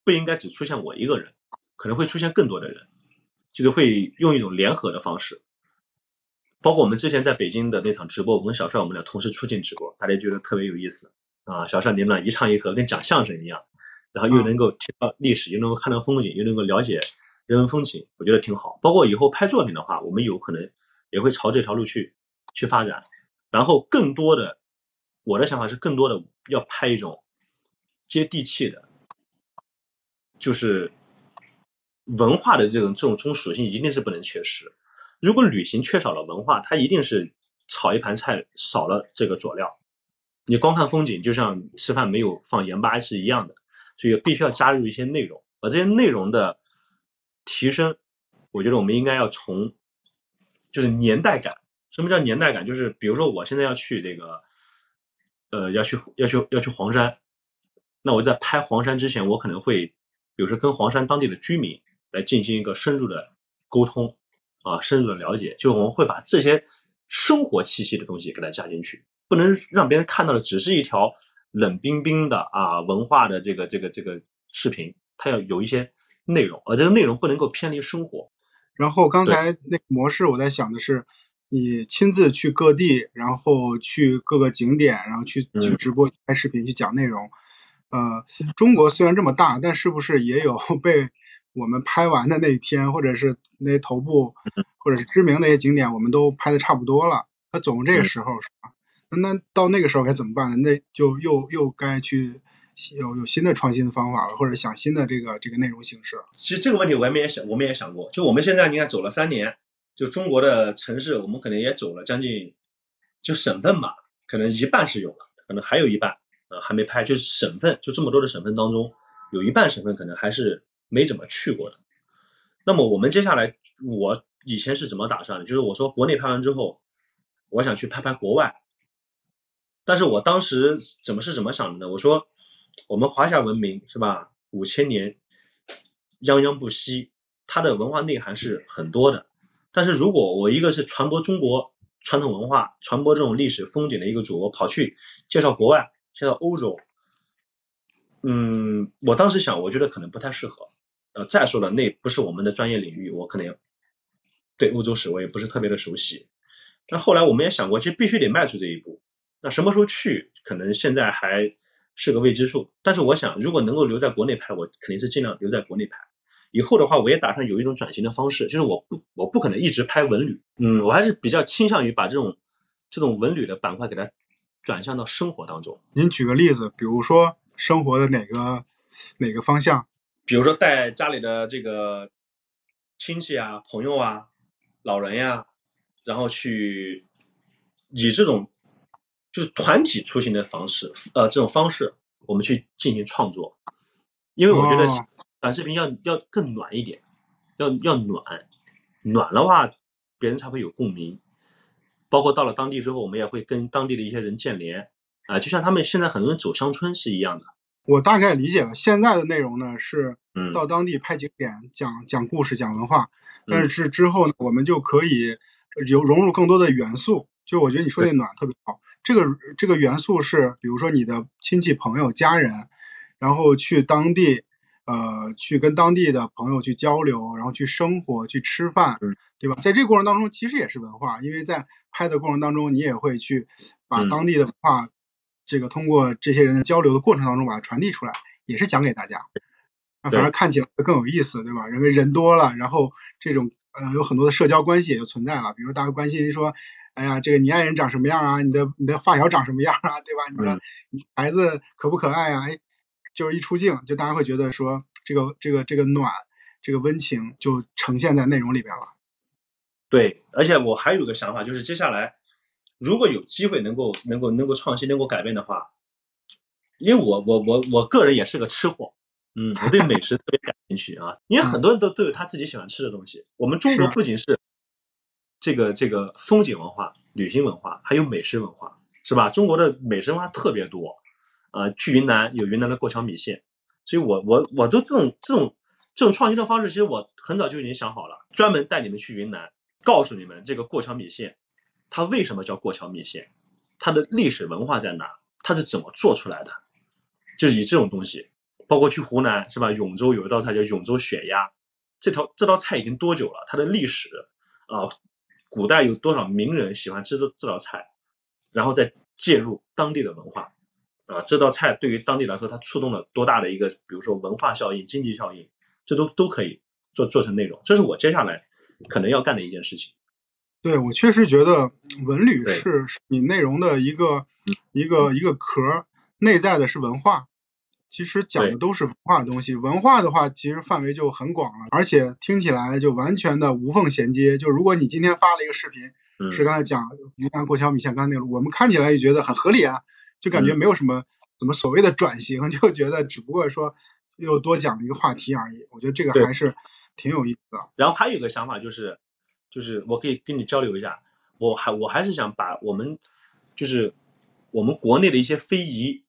不应该只出现我一个人，可能会出现更多的人，就是会用一种联合的方式。包括我们之前在北京的那场直播，我跟小帅我们俩同时出镜直播，大家觉得特别有意思啊。小帅你们俩一唱一和，跟讲相声一样，然后又能够听到历史，又能够看到风景，又能够了解人文风情，我觉得挺好。包括以后拍作品的话，我们有可能也会朝这条路去去发展。然后更多的，我的想法是更多的要拍一种接地气的，就是文化的这种这种这种属性一定是不能缺失。如果旅行缺少了文化，它一定是炒一盘菜少了这个佐料。你光看风景，就像吃饭没有放盐巴是一样的，所以必须要加入一些内容。而这些内容的提升，我觉得我们应该要从就是年代感。什么叫年代感？就是比如说我现在要去这个，呃，要去要去要去黄山，那我在拍黄山之前，我可能会比如说跟黄山当地的居民来进行一个深入的沟通。啊，深入的了解，就我们会把这些生活气息的东西给它加进去，不能让别人看到的只是一条冷冰冰的啊文化的这个这个这个视频，它要有一些内容，而这个内容不能够偏离生活。然后刚才那个模式，我在想的是，你亲自去各地，然后去各个景点，然后去去直播拍视频去讲内容。呃，中国虽然这么大，但是不是也有 被？我们拍完的那一天，或者是那些头部，或者是知名那些景点，我们都拍的差不多了。那总这个时候是吧？那到那个时候该怎么办呢？那就又又该去有有新的创新的方法了，或者想新的这个这个内容形式。其实这个问题我们也想，我们也想过。就我们现在你看走了三年，就中国的城市，我们可能也走了将近，就省份嘛，可能一半是有了，可能还有一半呃还没拍。就是省份，就这么多的省份当中，有一半省份可能还是。没怎么去过的，那么我们接下来，我以前是怎么打算的？就是我说国内拍完之后，我想去拍拍国外，但是我当时怎么是怎么想的呢？我说我们华夏文明是吧，五千年泱泱不息，它的文化内涵是很多的，但是如果我一个是传播中国传统文化、传播这种历史风景的一个主播，跑去介绍国外，介绍欧洲，嗯，我当时想，我觉得可能不太适合。呃，再说了，那不是我们的专业领域，我可能对欧洲史我也不是特别的熟悉。但后来我们也想过，其实必须得迈出这一步。那什么时候去，可能现在还是个未知数。但是我想，如果能够留在国内拍，我肯定是尽量留在国内拍。以后的话，我也打算有一种转型的方式，就是我不我不可能一直拍文旅，嗯，我还是比较倾向于把这种这种文旅的板块给它转向到生活当中。您举个例子，比如说生活的哪个哪个方向？比如说带家里的这个亲戚啊、朋友啊、老人呀，然后去以这种就是团体出行的方式，呃，这种方式我们去进行创作，因为我觉得短视频要要更暖一点，要要暖，暖的话别人才会有共鸣。包括到了当地之后，我们也会跟当地的一些人建联啊，就像他们现在很多人走乡村是一样的。我大概理解了，现在的内容呢是到当地拍景点、讲讲故事、讲文化，但是之后呢，我们就可以有融入更多的元素。就我觉得你说的暖特别好，这个这个元素是，比如说你的亲戚、朋友、家人，然后去当地，呃，去跟当地的朋友去交流，然后去生活、去吃饭，对吧？在这个过程当中，其实也是文化，因为在拍的过程当中，你也会去把当地的文化。这个通过这些人的交流的过程当中把它传递出来，也是讲给大家，那反而看起来更有意思，对吧？因为人多了，然后这种呃有很多的社交关系也就存在了，比如大家关心说，哎呀，这个你爱人长什么样啊？你的你的发小长什么样啊？对吧？你的孩子可不可爱啊？哎，就是一出镜，就大家会觉得说，这个这个这个暖，这个温情就呈现在内容里边了。对，而且我还有个想法，就是接下来。如果有机会能够能够能够创新能够改变的话，因为我我我我个人也是个吃货，嗯，我对美食特别感兴趣啊，因为很多人都都有他自己喜欢吃的东西。我们中国不仅是这个这个风景文化、旅行文化，还有美食文化，是吧？中国的美食文化特别多，呃，去云南有云南的过桥米线，所以我我我都这种这种这种创新的方式，其实我很早就已经想好了，专门带你们去云南，告诉你们这个过桥米线。它为什么叫过桥米线？它的历史文化在哪？它是怎么做出来的？就是以这种东西包括去湖南是吧？永州有一道菜叫永州血鸭，这条这道菜已经多久了？它的历史啊，古代有多少名人喜欢吃这这道菜，然后再介入当地的文化啊，这道菜对于当地来说，它触动了多大的一个，比如说文化效应、经济效应，这都都可以做做成内容。这是我接下来可能要干的一件事情。对我确实觉得文旅是你内容的一个一个一个壳，内在的是文化，其实讲的都是文化的东西。文化的话，其实范围就很广了，而且听起来就完全的无缝衔接。就如果你今天发了一个视频，是刚才讲云南过桥米线，刚才那个，我们看起来也觉得很合理啊，就感觉没有什么什么所谓的转型，就觉得只不过说又多讲了一个话题而已。我觉得这个还是挺有意思的。然后还有一个想法就是。就是我可以跟你交流一下，我还我还是想把我们就是我们国内的一些非遗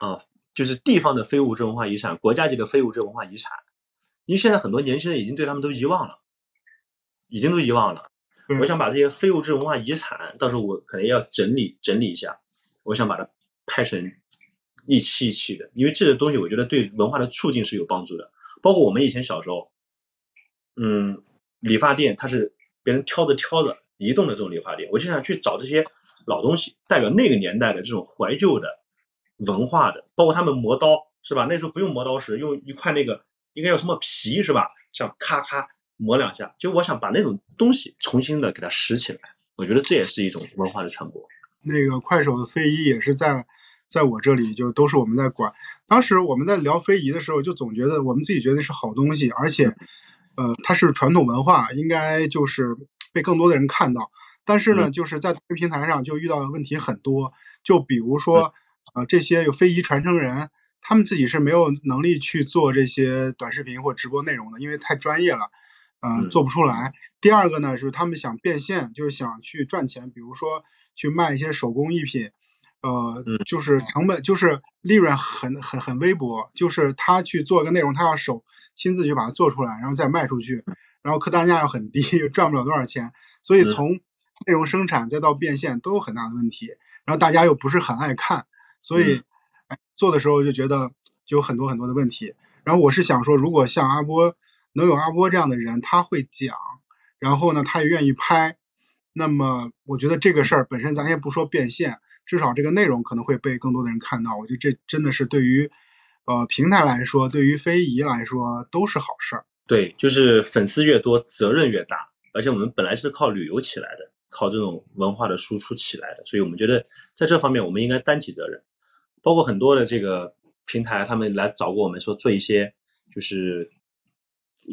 啊，就是地方的非物质文化遗产、国家级的非物质文化遗产，因为现在很多年轻人已经对他们都遗忘了，已经都遗忘了。我想把这些非物质文化遗产，到时候我可能要整理整理一下，我想把它拍成一期一期的，因为这个东西我觉得对文化的促进是有帮助的。包括我们以前小时候，嗯，理发店它是。别人挑着挑着移动的这种理发店，我就想去找这些老东西，代表那个年代的这种怀旧的文化的，包括他们磨刀是吧？那时候不用磨刀石，用一块那个应该叫什么皮是吧？像咔咔磨两下，就我想把那种东西重新的给它拾起来，我觉得这也是一种文化的传播。那个快手的非遗也是在在我这里，就都是我们在管。当时我们在聊非遗的时候，就总觉得我们自己觉得是好东西，而且。呃，它是传统文化，应该就是被更多的人看到。但是呢，就是在平台上就遇到的问题很多，就比如说，呃，这些有非遗传承人，他们自己是没有能力去做这些短视频或直播内容的，因为太专业了，呃，做不出来。第二个呢，是他们想变现，就是想去赚钱，比如说去卖一些手工艺品，呃，就是成本就是利润很很很微薄，就是他去做个内容，他要手。亲自去把它做出来，然后再卖出去，然后客单价又很低，又赚不了多少钱，所以从内容生产再到变现都有很大的问题。然后大家又不是很爱看，所以做的时候就觉得就有很多很多的问题。然后我是想说，如果像阿波能有阿波这样的人，他会讲，然后呢他也愿意拍，那么我觉得这个事儿本身咱先不说变现，至少这个内容可能会被更多的人看到。我觉得这真的是对于。呃，平台来说，对于非遗来说都是好事儿。对，就是粉丝越多，责任越大。而且我们本来是靠旅游起来的，靠这种文化的输出起来的，所以我们觉得在这方面我们应该担起责任。包括很多的这个平台，他们来找过我们说做一些就是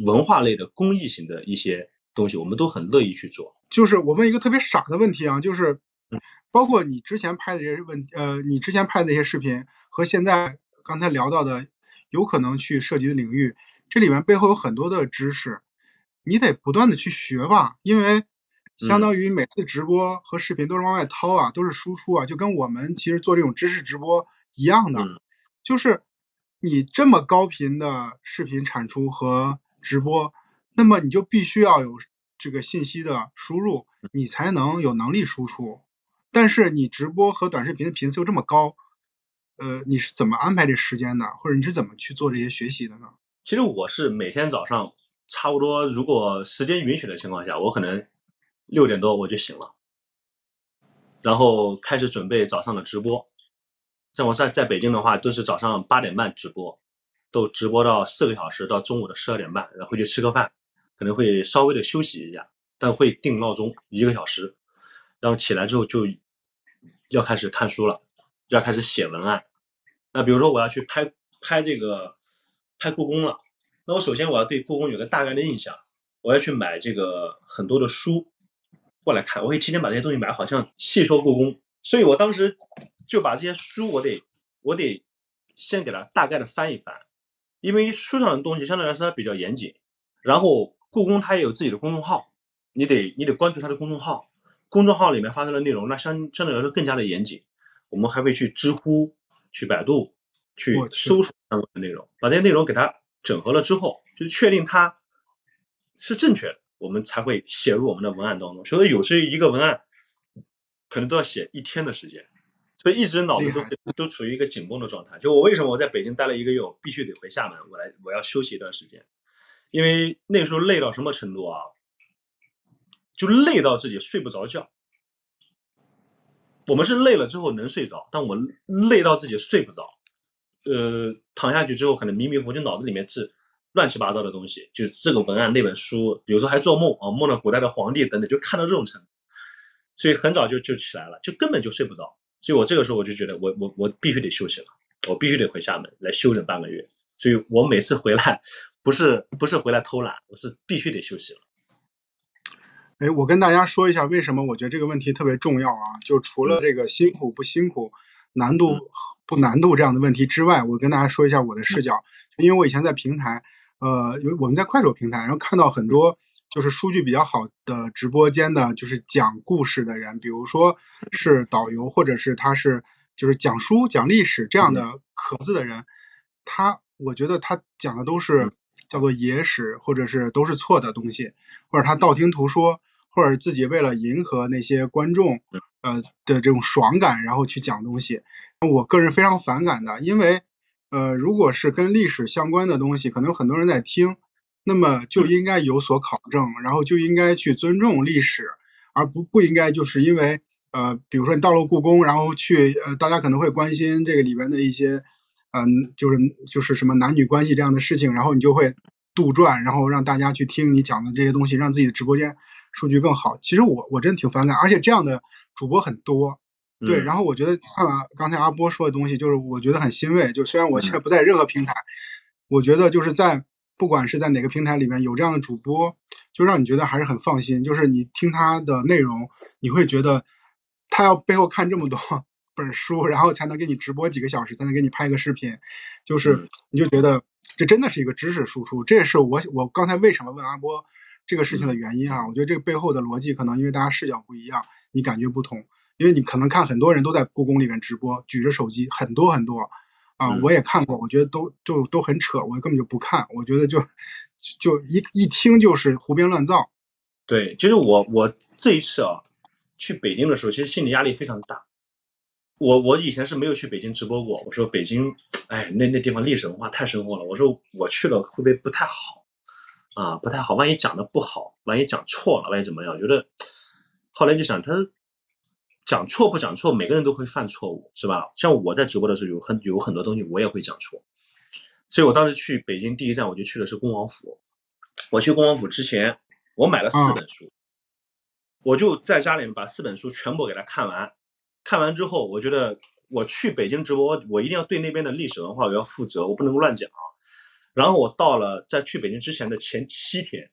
文化类的公益型的一些东西，我们都很乐意去做。就是我问一个特别傻的问题啊，就是包括你之前拍的这些问，呃，你之前拍的那些视频和现在。刚才聊到的有可能去涉及的领域，这里面背后有很多的知识，你得不断的去学吧，因为相当于每次直播和视频都是往外掏啊，都是输出啊，就跟我们其实做这种知识直播一样的，就是你这么高频的视频产出和直播，那么你就必须要有这个信息的输入，你才能有能力输出，但是你直播和短视频的频次又这么高。呃，你是怎么安排这时间的，或者你是怎么去做这些学习的呢？其实我是每天早上差不多，如果时间允许的情况下，我可能六点多我就醒了，然后开始准备早上的直播。像我在在北京的话，都是早上八点半直播，都直播到四个小时，到中午的十二点半，然后回去吃个饭，可能会稍微的休息一下，但会定闹钟一个小时，然后起来之后就要开始看书了。要开始写文案，那比如说我要去拍拍这个拍故宫了，那我首先我要对故宫有个大概的印象，我要去买这个很多的书过来看，我会提前把这些东西买好，像细说故宫，所以我当时就把这些书我得我得先给它大概的翻一翻，因为书上的东西相对来说它比较严谨，然后故宫它也有自己的公众号，你得你得关注它的公众号，公众号里面发生的内容那相相对来说更加的严谨。我们还会去知乎、去百度、去搜索相关的内容，把这些内容给它整合了之后，就确定它是正确的，我们才会写入我们的文案当中。所以有时一个文案可能都要写一天的时间，所以一直脑子都都处于一个紧绷的状态。就我为什么我在北京待了一个月，我必须得回厦门，我来我要休息一段时间，因为那个时候累到什么程度啊？就累到自己睡不着觉。我们是累了之后能睡着，但我累到自己睡不着，呃，躺下去之后可能迷迷糊糊，脑子里面是乱七八糟的东西，就是这个文案那本书，有时候还做梦啊，梦到古代的皇帝等等，就看到这种程度，所以很早就就起来了，就根本就睡不着。所以我这个时候我就觉得，我我我必须得休息了，我必须得回厦门来休整半个月。所以我每次回来不是不是回来偷懒，我是必须得休息了。哎，我跟大家说一下为什么我觉得这个问题特别重要啊！就除了这个辛苦不辛苦、难度不难度这样的问题之外，我跟大家说一下我的视角。因为我以前在平台，呃，我们在快手平台，然后看到很多就是数据比较好的直播间的，就是讲故事的人，比如说是导游，或者是他是就是讲书、讲历史这样的壳子的人，他我觉得他讲的都是叫做野史，或者是都是错的东西，或者他道听途说。或者自己为了迎合那些观众，呃的这种爽感，然后去讲东西，我个人非常反感的，因为呃如果是跟历史相关的东西，可能有很多人在听，那么就应该有所考证，然后就应该去尊重历史，而不不应该就是因为呃比如说你到了故宫，然后去呃大家可能会关心这个里边的一些嗯就是就是什么男女关系这样的事情，然后你就会杜撰，然后让大家去听你讲的这些东西，让自己的直播间。数据更好，其实我我真的挺反感，而且这样的主播很多，对。然后我觉得看了刚才阿波说的东西，就是我觉得很欣慰。就虽然我现在不在任何平台，我觉得就是在不管是在哪个平台里面有这样的主播，就让你觉得还是很放心。就是你听他的内容，你会觉得他要背后看这么多本书，然后才能给你直播几个小时，才能给你拍个视频，就是你就觉得这真的是一个知识输出。这也是我我刚才为什么问阿波。这个事情的原因啊，我觉得这个背后的逻辑可能因为大家视角不一样，你感觉不同。因为你可能看很多人都在故宫里面直播，举着手机，很多很多啊，我也看过，我觉得都就都很扯，我根本就不看，我觉得就就一一听就是胡编乱造。对，其实我我这一次啊去北京的时候，其实心理压力非常大。我我以前是没有去北京直播过，我说北京，哎，那那地方历史文化太深厚了，我说我去了会不会不太好？啊，不太好，万一讲的不好，万一讲错了，万一怎么样？我觉得后来就想，他讲错不讲错，每个人都会犯错误，是吧？像我在直播的时候，有很有很多东西我也会讲错，所以我当时去北京第一站，我就去的是恭王府。我去恭王府之前，我买了四本书，我就在家里面把四本书全部给他看完。看完之后，我觉得我去北京直播，我一定要对那边的历史文化我要负责，我不能够乱讲。然后我到了在去北京之前的前七天，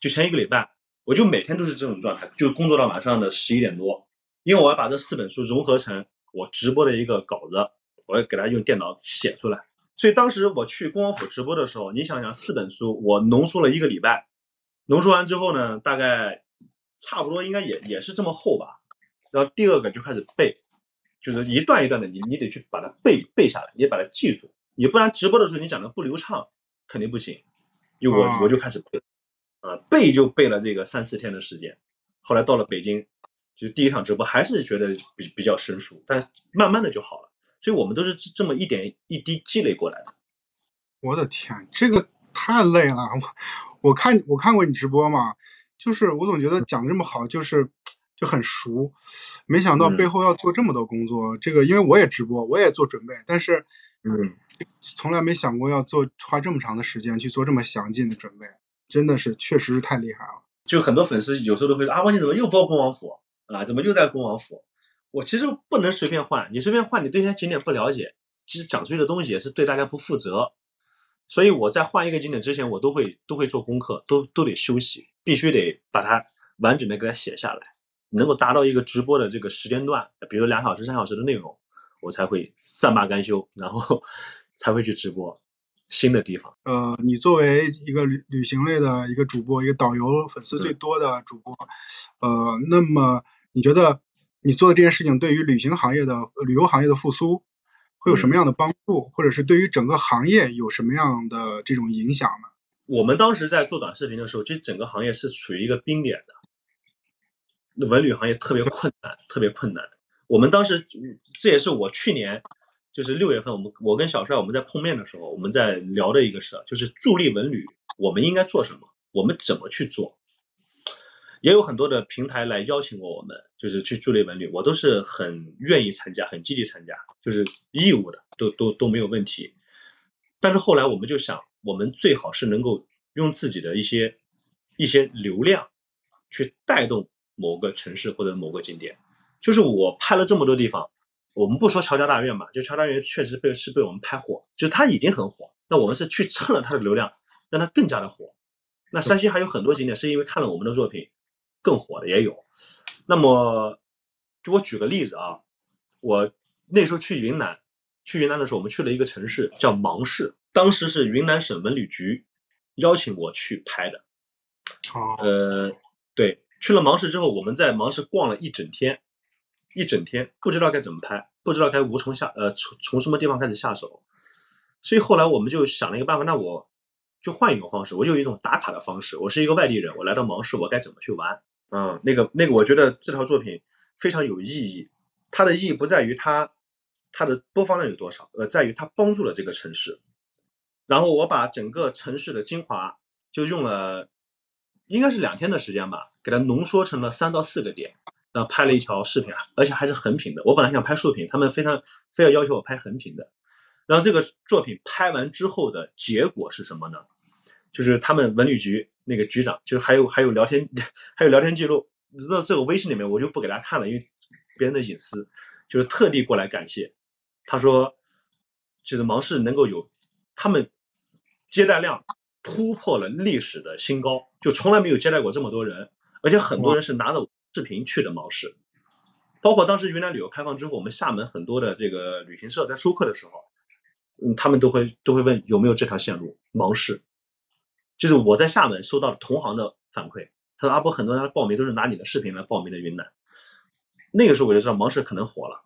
就前一个礼拜，我就每天都是这种状态，就工作到晚上的十一点多，因为我要把这四本书融合成我直播的一个稿子，我要给它用电脑写出来。所以当时我去恭王府直播的时候，你想想四本书，我浓缩了一个礼拜，浓缩完之后呢，大概差不多应该也也是这么厚吧。然后第二个就开始背，就是一段一段的，你你得去把它背背下来，你把它记住，你不然直播的时候你讲的不流畅。肯定不行，就我我就开始背，啊背就背了这个三四天的时间，后来到了北京，就第一场直播还是觉得比比较生疏，但慢慢的就好了，所以我们都是这么一点一滴积累过来的。我的天，这个太累了，我我看我看过你直播嘛，就是我总觉得讲的这么好，就是就很熟，没想到背后要做这么多工作，这个因为我也直播，我也做准备，但是。嗯，从来没想过要做花这么长的时间去做这么详尽的准备，真的是确实是太厉害了。就很多粉丝有时候都会说啊，我你怎么又播恭王府啊？怎么又在恭王府？我其实不能随便换，你随便换，你对这些景点不了解，其实讲出去的东西也是对大家不负责。所以我在换一个景点之前，我都会都会做功课，都都得休息，必须得把它完整的给它写下来，能够达到一个直播的这个时间段，比如两小时、三小时的内容。我才会善罢甘休，然后 才会去直播新的地方。呃，你作为一个旅旅行类的一个主播，一个导游粉丝最多的主播，呃，那么你觉得你做的这件事情对于旅行行业的旅游行业的复苏会有什么样的帮助，或者是对于整个行业有什么样的这种影响呢？我们当时在做短视频的时候，其实整个行业是处于一个冰点的，文旅行业特别困难，特别困难。我们当时这也是我去年就是六月份，我们我跟小帅我们在碰面的时候，我们在聊的一个事，就是助力文旅我们应该做什么，我们怎么去做。也有很多的平台来邀请过我们，就是去助力文旅，我都是很愿意参加，很积极参加，就是义务的，都都都没有问题。但是后来我们就想，我们最好是能够用自己的一些一些流量去带动某个城市或者某个景点。就是我拍了这么多地方，我们不说乔家大院吧，就乔家大院确实被是被我们拍火，就是它已经很火，那我们是去蹭了它的流量，让它更加的火。那山西还有很多景点是因为看了我们的作品。更火的也有，那么就我举个例子啊，我那时候去云南，去云南的时候，我们去了一个城市叫芒市，当时是云南省文旅局邀请我去拍的。哦。呃，对，去了芒市之后，我们在芒市逛了一整天，一整天不知道该怎么拍，不知道该无从下呃从从什么地方开始下手，所以后来我们就想了一个办法，那我就换一种方式，我就有一种打卡的方式，我是一个外地人，我来到芒市，我该怎么去玩？嗯，那个那个，我觉得这套作品非常有意义。它的意义不在于它它的播放量有多少，而在于它帮助了这个城市。然后我把整个城市的精华就用了，应该是两天的时间吧，给它浓缩成了三到四个点，然后拍了一条视频，而且还是横屏的。我本来想拍竖屏，他们非常非要要求我拍横屏的。然后这个作品拍完之后的结果是什么呢？就是他们文旅局那个局长，就是还有还有聊天 还有聊天记录，那这个微信里面我就不给大家看了，因为别人的隐私，就是特地过来感谢，他说，就是芒市能够有他们接待量突破了历史的新高，就从来没有接待过这么多人，而且很多人是拿着视频去的芒市，包括当时云南旅游开放之后，我们厦门很多的这个旅行社在收客的时候，嗯，他们都会都会问有没有这条线路芒市。就是我在厦门收到了同行的反馈，他说阿波很多人报名都是拿你的视频来报名的云南，那个时候我就知道芒市可能火了，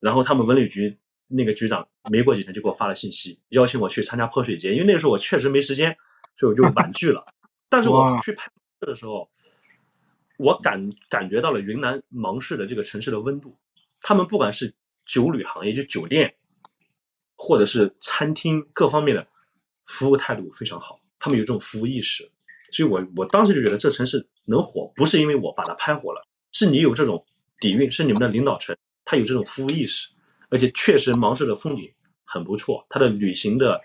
然后他们文旅局那个局长没过几天就给我发了信息，邀请我去参加泼水节，因为那个时候我确实没时间，所以我就婉拒了。但是我去拍摄的时候，我感感觉到了云南芒市的这个城市的温度，他们不管是酒旅行业，就酒店，或者是餐厅各方面的服务态度非常好。他们有这种服务意识，所以我我当时就觉得这城市能火，不是因为我把它拍火了，是你有这种底蕴，是你们的领导层他有这种服务意识，而且确实芒市的风景很不错，它的旅行的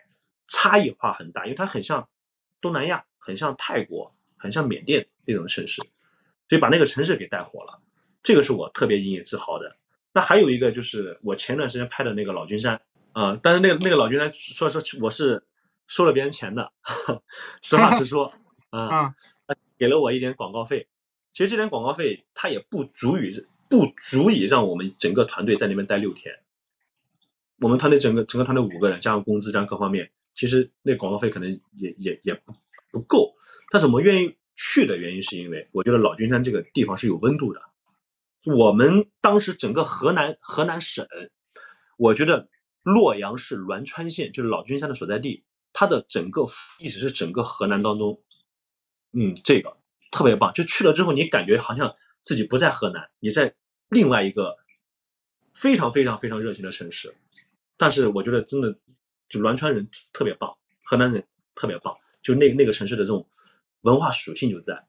差异化很大，因为它很像东南亚，很像泰国，很像缅甸那种城市，所以把那个城市给带火了，这个是我特别引以自豪的。那还有一个就是我前段时间拍的那个老君山啊，但是那个那个老君山说说我是。收了别人钱的，实话实说，啊，给了我一点广告费。其实这点广告费，它也不足以不足以让我们整个团队在那边待六天。我们团队整个整个团队五个人，加上工资，加上各方面，其实那广告费可能也也也不不够。他怎么愿意去的原因，是因为我觉得老君山这个地方是有温度的。我们当时整个河南河南省，我觉得洛阳市栾川县就是老君山的所在地。它的整个一直是整个河南当中，嗯，这个特别棒，就去了之后你感觉好像自己不在河南，你在另外一个非常非常非常热情的城市。但是我觉得真的就栾川人特别棒，河南人特别棒，就那那个城市的这种文化属性就在。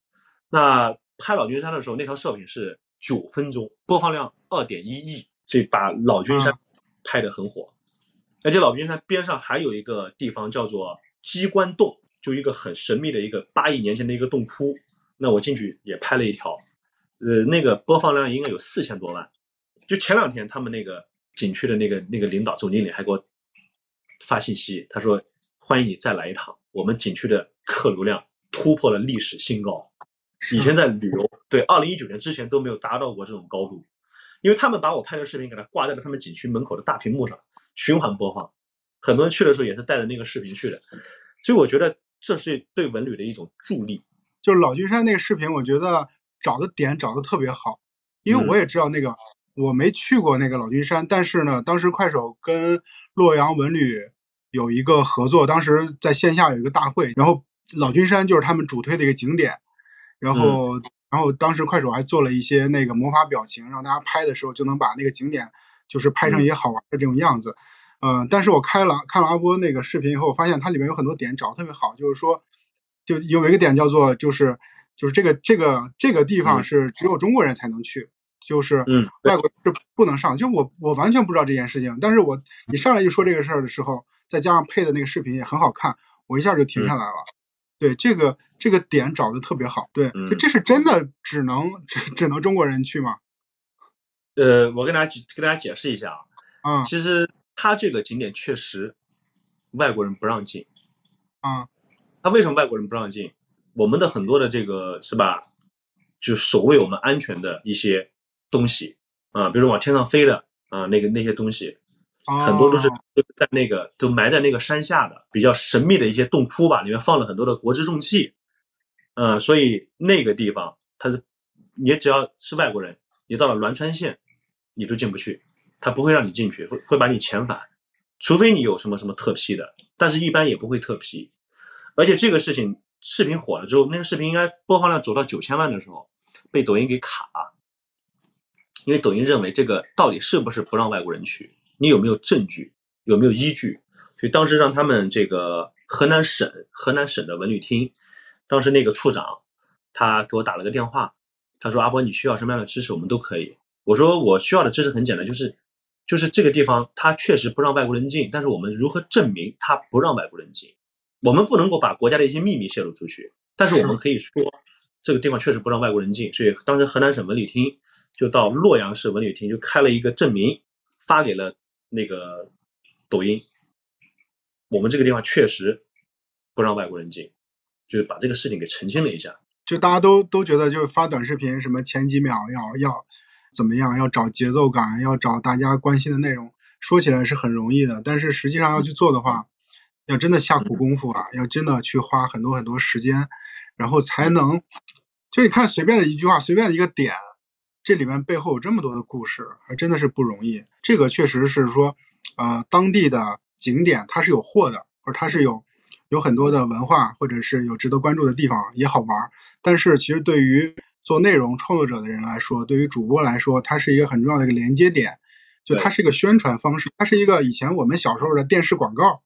那拍老君山的时候，那条视频是九分钟，播放量二点一亿，所以把老君山拍的很火。而且老君山边上还有一个地方叫做鸡冠洞，就一个很神秘的一个八亿年前的一个洞窟。那我进去也拍了一条，呃，那个播放量应该有四千多万。就前两天他们那个景区的那个那个领导总经理还给我发信息，他说欢迎你再来一趟，我们景区的客流量突破了历史新高，以前在旅游对二零一九年之前都没有达到过这种高度，因为他们把我拍的视频给它挂在了他们景区门口的大屏幕上。循环播放，很多人去的时候也是带着那个视频去的，所以我觉得这是对文旅的一种助力。就是老君山那个视频，我觉得找的点找的特别好，因为我也知道那个我没去过那个老君山，但是呢，当时快手跟洛阳文旅有一个合作，当时在线下有一个大会，然后老君山就是他们主推的一个景点，然后然后当时快手还做了一些那个魔法表情，让大家拍的时候就能把那个景点就是拍成一些好玩的这种样子。呃，但是我开了看了阿波那个视频以后，我发现它里面有很多点找的特别好，就是说，就有一个点叫做就是就是这个这个这个地方是只有中国人才能去，就是嗯，外国是不能上。就我我完全不知道这件事情，但是我你上来就说这个事儿的时候，再加上配的那个视频也很好看，我一下就停下来了。对，这个这个点找的特别好。对，这这是真的只能 只只能中国人去吗？呃，我跟大家跟大家解释一下啊，其实。它这个景点确实外国人不让进，啊，他为什么外国人不让进？我们的很多的这个是吧，就守卫我们安全的一些东西啊，比如往天上飞的啊，那个那些东西，很多都是在那个都埋在那个山下的比较神秘的一些洞窟吧，里面放了很多的国之重器，嗯，所以那个地方它是你只要是外国人，你到了栾川县你都进不去。他不会让你进去，会会把你遣返，除非你有什么什么特批的，但是一般也不会特批。而且这个事情视频火了之后，那个视频应该播放量走到九千万的时候，被抖音给卡，因为抖音认为这个到底是不是不让外国人去，你有没有证据，有没有依据？所以当时让他们这个河南省河南省的文旅厅，当时那个处长他给我打了个电话，他说阿波你需要什么样的支持，我们都可以。我说我需要的支持很简单，就是。就是这个地方，它确实不让外国人进，但是我们如何证明它不让外国人进？我们不能够把国家的一些秘密泄露出去，但是我们可以说这个地方确实不让外国人进。所以当时河南省文旅厅就到洛阳市文旅厅就开了一个证明，发给了那个抖音，我们这个地方确实不让外国人进，就是把这个事情给澄清了一下。就大家都都觉得就是发短视频什么前几秒要要。怎么样？要找节奏感，要找大家关心的内容，说起来是很容易的，但是实际上要去做的话，要真的下苦功夫啊，要真的去花很多很多时间，然后才能，就你看随便的一句话，随便的一个点，这里面背后有这么多的故事，还真的是不容易。这个确实是说，呃，当地的景点它是有货的，或者它是有有很多的文化，或者是有值得关注的地方，也好玩。但是其实对于做内容创作者的人来说，对于主播来说，它是一个很重要的一个连接点，就它是一个宣传方式，它是一个以前我们小时候的电视广告，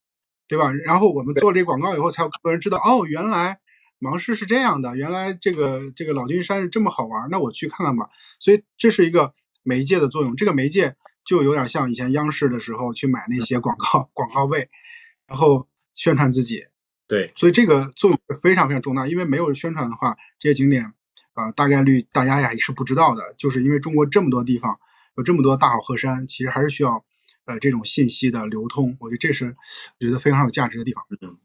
对吧？然后我们做了这广告以后，才有更多人知道，哦，原来芒市是这样的，原来这个这个老君山是这么好玩，那我去看看吧。所以这是一个媒介的作用，这个媒介就有点像以前央视的时候去买那些广告广告位，然后宣传自己。对，所以这个作用是非常非常重大，因为没有宣传的话，这些景点。啊，大概率大家呀也是不知道的，就是因为中国这么多地方有这么多大好河山，其实还是需要呃这种信息的流通。我觉得这是我觉得非常有价值的地方。嗯，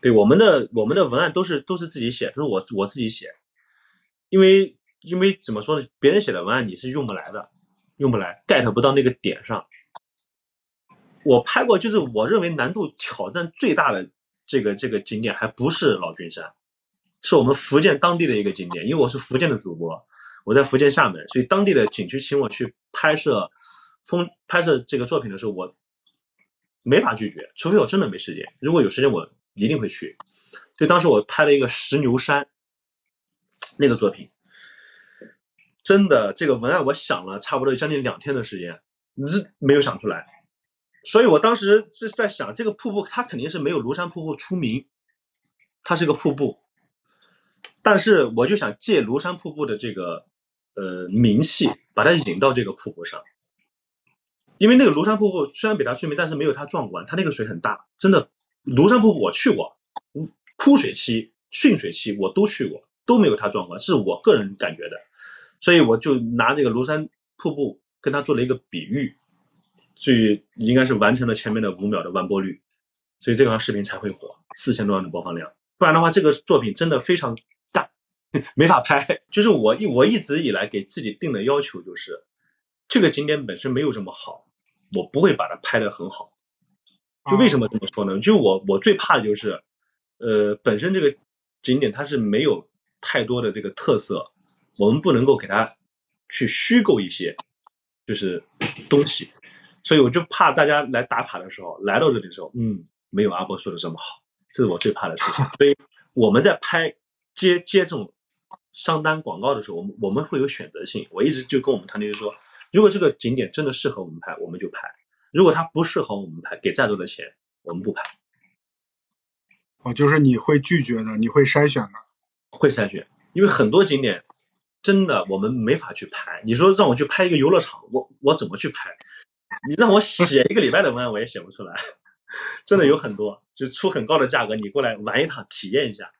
对，我们的我们的文案都是都是自己写，都是我我自己写，因为因为怎么说呢，别人写的文案你是用不来的，用不来，get 不到那个点上。我拍过，就是我认为难度挑战最大的这个这个景点，还不是老君山。是我们福建当地的一个景点，因为我是福建的主播，我在福建厦门，所以当地的景区请我去拍摄风拍摄这个作品的时候，我没法拒绝，除非我真的没时间。如果有时间，我一定会去。就当时我拍了一个石牛山那个作品，真的这个文案我想了差不多将近两天的时间，没有想出来。所以我当时是在想，这个瀑布它肯定是没有庐山瀑布出名，它是个瀑布。但是我就想借庐山瀑布的这个呃名气，把它引到这个瀑布上，因为那个庐山瀑布虽然比它出名，但是没有它壮观。它那个水很大，真的。庐山瀑布我去过，枯水期、汛水期我都去过，都没有它壮观，是我个人感觉的。所以我就拿这个庐山瀑布跟它做了一个比喻，所以应该是完成了前面的五秒的完播率，所以这条视频才会火，四千多万的播放量。不然的话，这个作品真的非常尬。没法拍，就是我一我一直以来给自己定的要求就是，这个景点本身没有这么好，我不会把它拍的很好。就为什么这么说呢？就我我最怕的就是，呃，本身这个景点它是没有太多的这个特色，我们不能够给它去虚构一些就是 东西，所以我就怕大家来打卡的时候，来到这里的时候，嗯，没有阿波说的这么好，这是我最怕的事情。所以我们在拍接接这种。商单广告的时候，我们我们会有选择性。我一直就跟我们团队就说，如果这个景点真的适合我们拍，我们就拍；如果它不适合我们拍，给再多的钱，我们不拍。哦，就是你会拒绝的，你会筛选的。会筛选，因为很多景点真的我们没法去拍。你说让我去拍一个游乐场，我我怎么去拍？你让我写一个礼拜的文案，我也写不出来。真的有很多，就出很高的价格，你过来玩一趟，体验一下，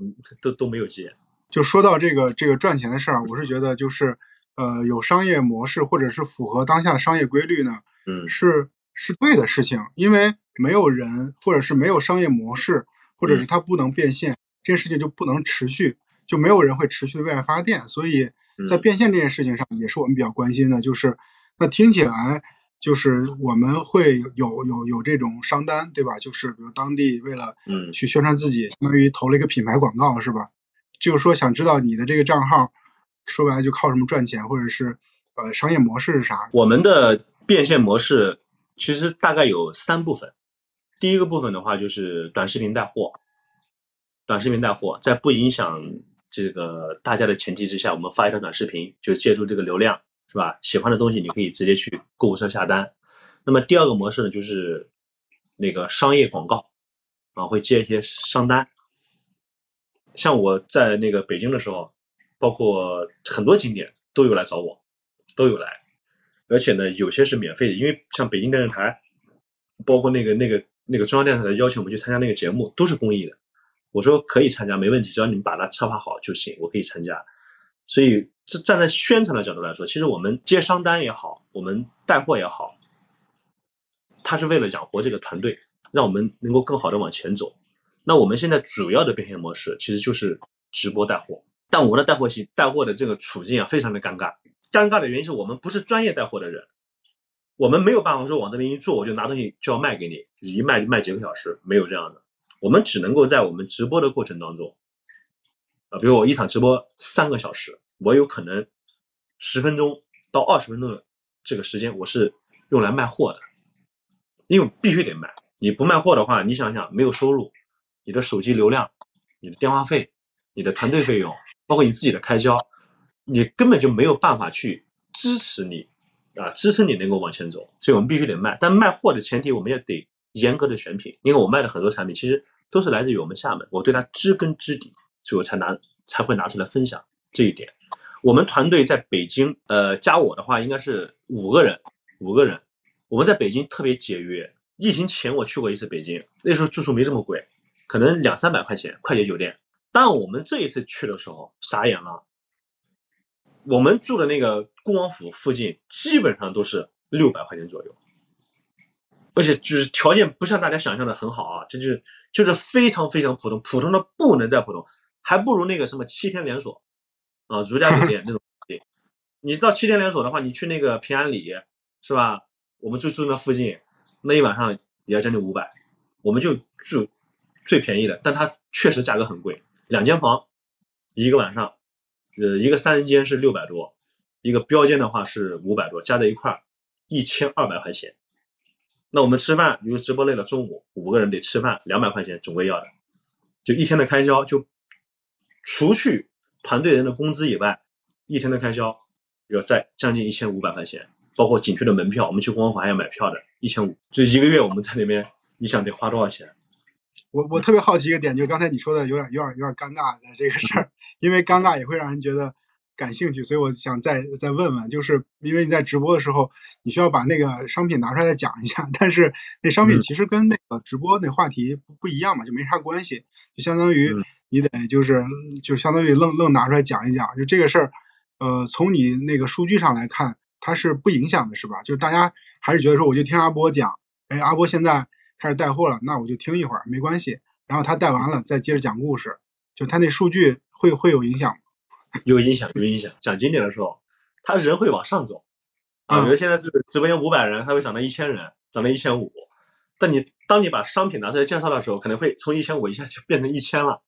嗯，都都没有接。就说到这个这个赚钱的事儿，我是觉得就是呃有商业模式或者是符合当下商业规律呢，嗯，是是对的事情，因为没有人或者是没有商业模式，或者是它不能变现，这件事情就不能持续，就没有人会持续的为爱发电，所以在变现这件事情上也是我们比较关心的，就是那听起来。就是我们会有有有这种商单，对吧？就是比如当地为了嗯去宣传自己，相当于投了一个品牌广告，是吧？就是说想知道你的这个账号，说白了就靠什么赚钱，或者是呃商业模式是啥？我们的变现模式其实大概有三部分。第一个部分的话就是短视频带货，短视频带货在不影响这个大家的前提之下，我们发一条短视频，就借助这个流量。是吧？喜欢的东西你可以直接去购物车下单。那么第二个模式呢，就是那个商业广告啊，会接一些商单。像我在那个北京的时候，包括很多景点都有来找我，都有来，而且呢，有些是免费的，因为像北京电视台，包括那个那个那个中央电视台邀请我们去参加那个节目，都是公益的。我说可以参加，没问题，只要你们把它策划好就行，我可以参加。所以，这站在宣传的角度来说，其实我们接商单也好，我们带货也好，它是为了养活这个团队，让我们能够更好的往前走。那我们现在主要的变现模式其实就是直播带货，但我们的带货系带货的这个处境啊，非常的尴尬。尴尬的原因是我们不是专业带货的人，我们没有办法说往这边一坐，我就拿东西就要卖给你，一卖就卖几个小时，没有这样的。我们只能够在我们直播的过程当中。啊，比如我一场直播三个小时，我有可能十分钟到二十分钟的这个时间，我是用来卖货的，因为必须得卖。你不卖货的话，你想想没有收入，你的手机流量、你的电话费、你的团队费用，包括你自己的开销，你根本就没有办法去支持你啊，支撑你能够往前走。所以我们必须得卖，但卖货的前提，我们也得严格的选品，因为我卖的很多产品其实都是来自于我们厦门，我对它知根知底。所以我才拿才会拿出来分享这一点。我们团队在北京，呃，加我的话应该是五个人，五个人。我们在北京特别节约。疫情前我去过一次北京，那时候住宿没这么贵，可能两三百块钱快捷酒店。但我们这一次去的时候傻眼了，我们住的那个恭王府附近基本上都是六百块钱左右，而且就是条件不像大家想象的很好啊，这就是就是非常非常普通，普通的不能再普通。还不如那个什么七天连锁啊，如家酒店那种。你知道七天连锁的话，你去那个平安里是吧？我们就住那附近，那一晚上也要将近五百。我们就住最便宜的，但它确实价格很贵。两间房一个晚上，呃，一个三人间是六百多，一个标间的话是五百多，加在一块一千二百块钱。那我们吃饭，比如直播累了，中午五个人得吃饭两百块钱，总归要的，就一天的开销就。除去团队人的工资以外，一天的开销要在将近一千五百块钱，包括景区的门票，我们去光华还要买票的，一千五，就一个月我们在里面，你想得花多少钱？我我特别好奇一个点，就是刚才你说的有点有点有点尴尬的这个事儿，因为尴尬也会让人觉得感兴趣，所以我想再再问问，就是因为你在直播的时候，你需要把那个商品拿出来再讲一下，但是那商品其实跟那个直播那话题不不一样嘛，就没啥关系，就相当于。你得就是就相当于愣愣拿出来讲一讲，就这个事儿，呃，从你那个数据上来看，它是不影响的，是吧？就是大家还是觉得说，我就听阿波讲，哎，阿波现在开始带货了，那我就听一会儿，没关系。然后他带完了，再接着讲故事，就他那数据会会有影响吗？有影响，有影响。讲经典的时候，他人会往上走啊，比如现在是直播间五百人，他会涨到一千人，涨到一千五。但你当你把商品拿出来介绍的时候，可能会从一千五一下就变成一千了。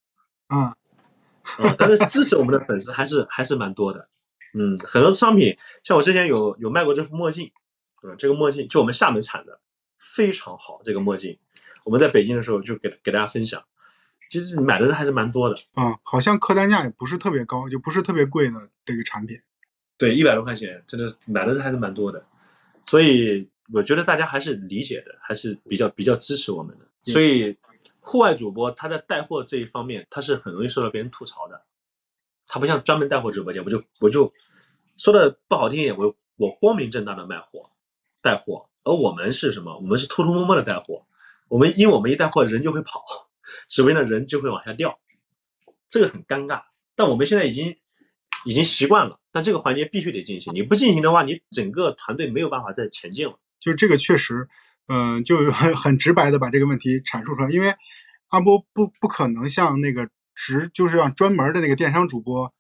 啊，啊，但是支持我们的粉丝还是还是蛮多的，嗯，很多商品，像我之前有有卖过这副墨镜，嗯，这个墨镜就我们厦门产的，非常好，这个墨镜，我们在北京的时候就给给大家分享，其实买的人还是蛮多的。啊，好像客单价也不是特别高，就不是特别贵的这个产品。对，一百多块钱，真的买的人还是蛮多的。所以我觉得大家还是理解的，还是比较比较支持我们的。所以户外主播他在带货这一方面，他是很容易受到别人吐槽的。他不像专门带货直播间，我就我就说的不好听一点，我我光明正大的卖货带货，而我们是什么？我们是偷偷摸摸的带货。我们因为我们一带货人就会跑，直播间的人就会往下掉，这个很尴尬。但我们现在已经已经习惯了，但这个环节必须得进行。你不进行的话，你整个团队没有办法再前进了。就是这个确实，嗯，就很很直白的把这个问题阐述出来。因为阿波不不可能像那个直，就是让专门的那个电商主播，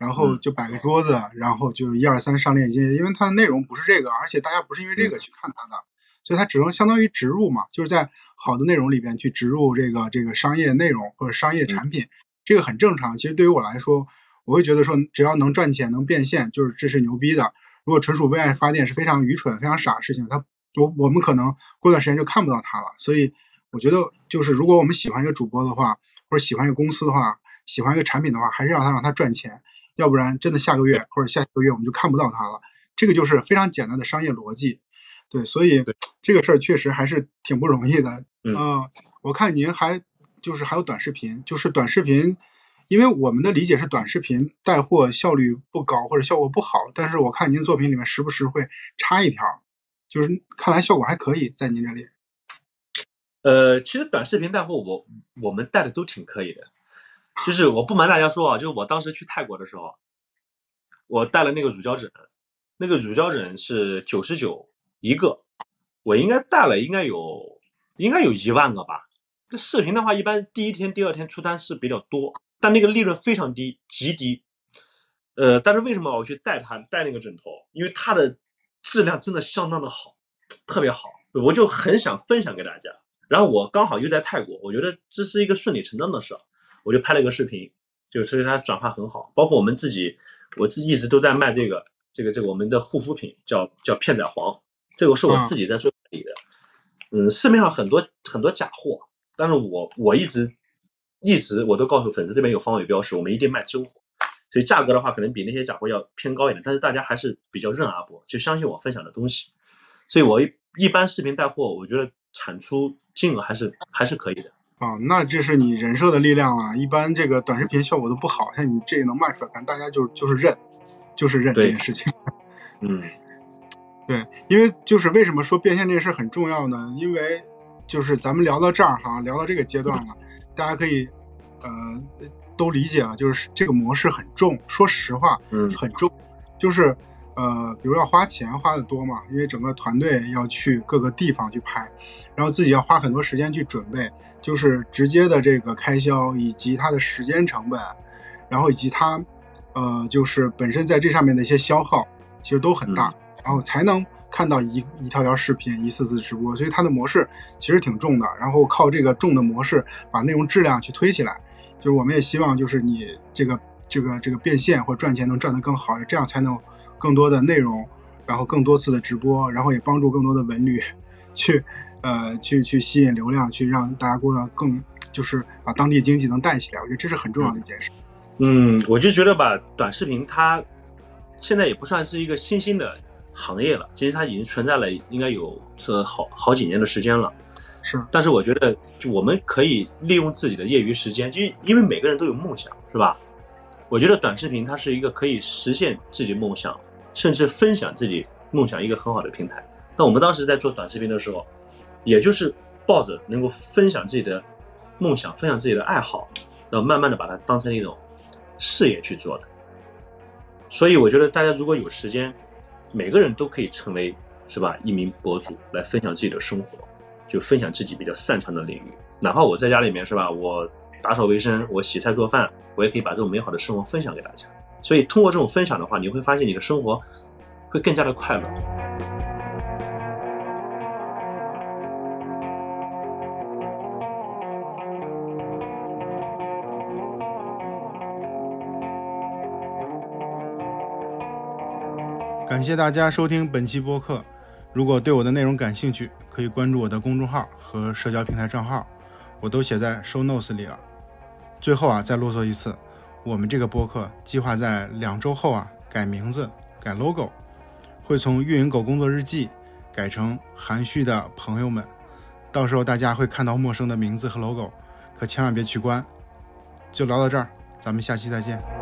然后就摆个桌子，然后就一二三上链接，因为它的内容不是这个，而且大家不是因为这个去看它的。所以它只能相当于植入嘛，就是在好的内容里边去植入这个这个商业内容或者商业产品，这个很正常。其实对于我来说，我会觉得说只要能赚钱能变现，就是这是牛逼的。如果纯属为爱发电是非常愚蠢、非常傻的事情。它我我们可能过段时间就看不到它了。所以我觉得就是如果我们喜欢一个主播的话，或者喜欢一个公司的话，喜欢一个产品的话，还是让它让它赚钱，要不然真的下个月或者下个月我们就看不到它了。这个就是非常简单的商业逻辑。对，所以这个事儿确实还是挺不容易的。嗯，我看您还就是还有短视频，就是短视频，因为我们的理解是短视频带货效率不高或者效果不好，但是我看您作品里面时不时会插一条，就是看来效果还可以，在您这里。呃，其实短视频带货我我们带的都挺可以的，就是我不瞒大家说啊，就是我当时去泰国的时候，我带了那个乳胶枕，那个乳胶枕是九十九。一个，我应该带了，应该有，应该有一万个吧。这视频的话，一般第一天、第二天出单是比较多，但那个利润非常低，极低。呃，但是为什么我去带它带那个枕头？因为它的质量真的相当的好，特别好，我就很想分享给大家。然后我刚好又在泰国，我觉得这是一个顺理成章的事，我就拍了一个视频，就所以它转化很好。包括我们自己，我自己一直都在卖这个这个这个我们的护肤品，叫叫片仔癀。这个是我自己在做理的，嗯，市面上很多很多假货，但是我我一直一直我都告诉粉丝这边有防伪标识，我们一定卖真货，所以价格的话可能比那些假货要偏高一点，但是大家还是比较认阿波，就相信我分享的东西，所以我一一般视频带货，我觉得产出金额还是还是可以的。啊，那这是你人设的力量了，一般这个短视频效果都不好，像你这能卖出来，但大家就就是认，就是认这件事情。嗯。对，因为就是为什么说变现这事很重要呢？因为就是咱们聊到这儿哈，聊到这个阶段了，大家可以呃都理解了，就是这个模式很重，说实话，嗯，很重，就是呃，比如要花钱花的多嘛，因为整个团队要去各个地方去拍，然后自己要花很多时间去准备，就是直接的这个开销以及它的时间成本，然后以及它呃就是本身在这上面的一些消耗，其实都很大。然后才能看到一一条条视频，一次次直播，所以它的模式其实挺重的。然后靠这个重的模式把内容质量去推起来，就是我们也希望就是你这个这个这个变现或赚钱能赚得更好，这样才能更多的内容，然后更多次的直播，然后也帮助更多的文旅 去呃去去吸引流量，去让大家过得更就是把当地经济能带起来。我觉得这是很重要的一件事。嗯，我就觉得吧，短视频它现在也不算是一个新兴的。行业了，其实它已经存在了，应该有是好好几年的时间了。是，但是我觉得，就我们可以利用自己的业余时间，就因为每个人都有梦想，是吧？我觉得短视频它是一个可以实现自己梦想，甚至分享自己梦想一个很好的平台。那我们当时在做短视频的时候，也就是抱着能够分享自己的梦想、分享自己的爱好，然后慢慢的把它当成一种事业去做的。所以我觉得大家如果有时间，每个人都可以成为是吧一名博主来分享自己的生活，就分享自己比较擅长的领域。哪怕我在家里面是吧，我打扫卫生，我洗菜做饭，我也可以把这种美好的生活分享给大家。所以通过这种分享的话，你会发现你的生活会更加的快乐。感谢大家收听本期播客。如果对我的内容感兴趣，可以关注我的公众号和社交平台账号，我都写在 show notes 里了。最后啊，再啰嗦一次，我们这个播客计划在两周后啊改名字、改 logo，会从运营狗工作日记改成含蓄的朋友们。到时候大家会看到陌生的名字和 logo，可千万别取关。就聊到这儿，咱们下期再见。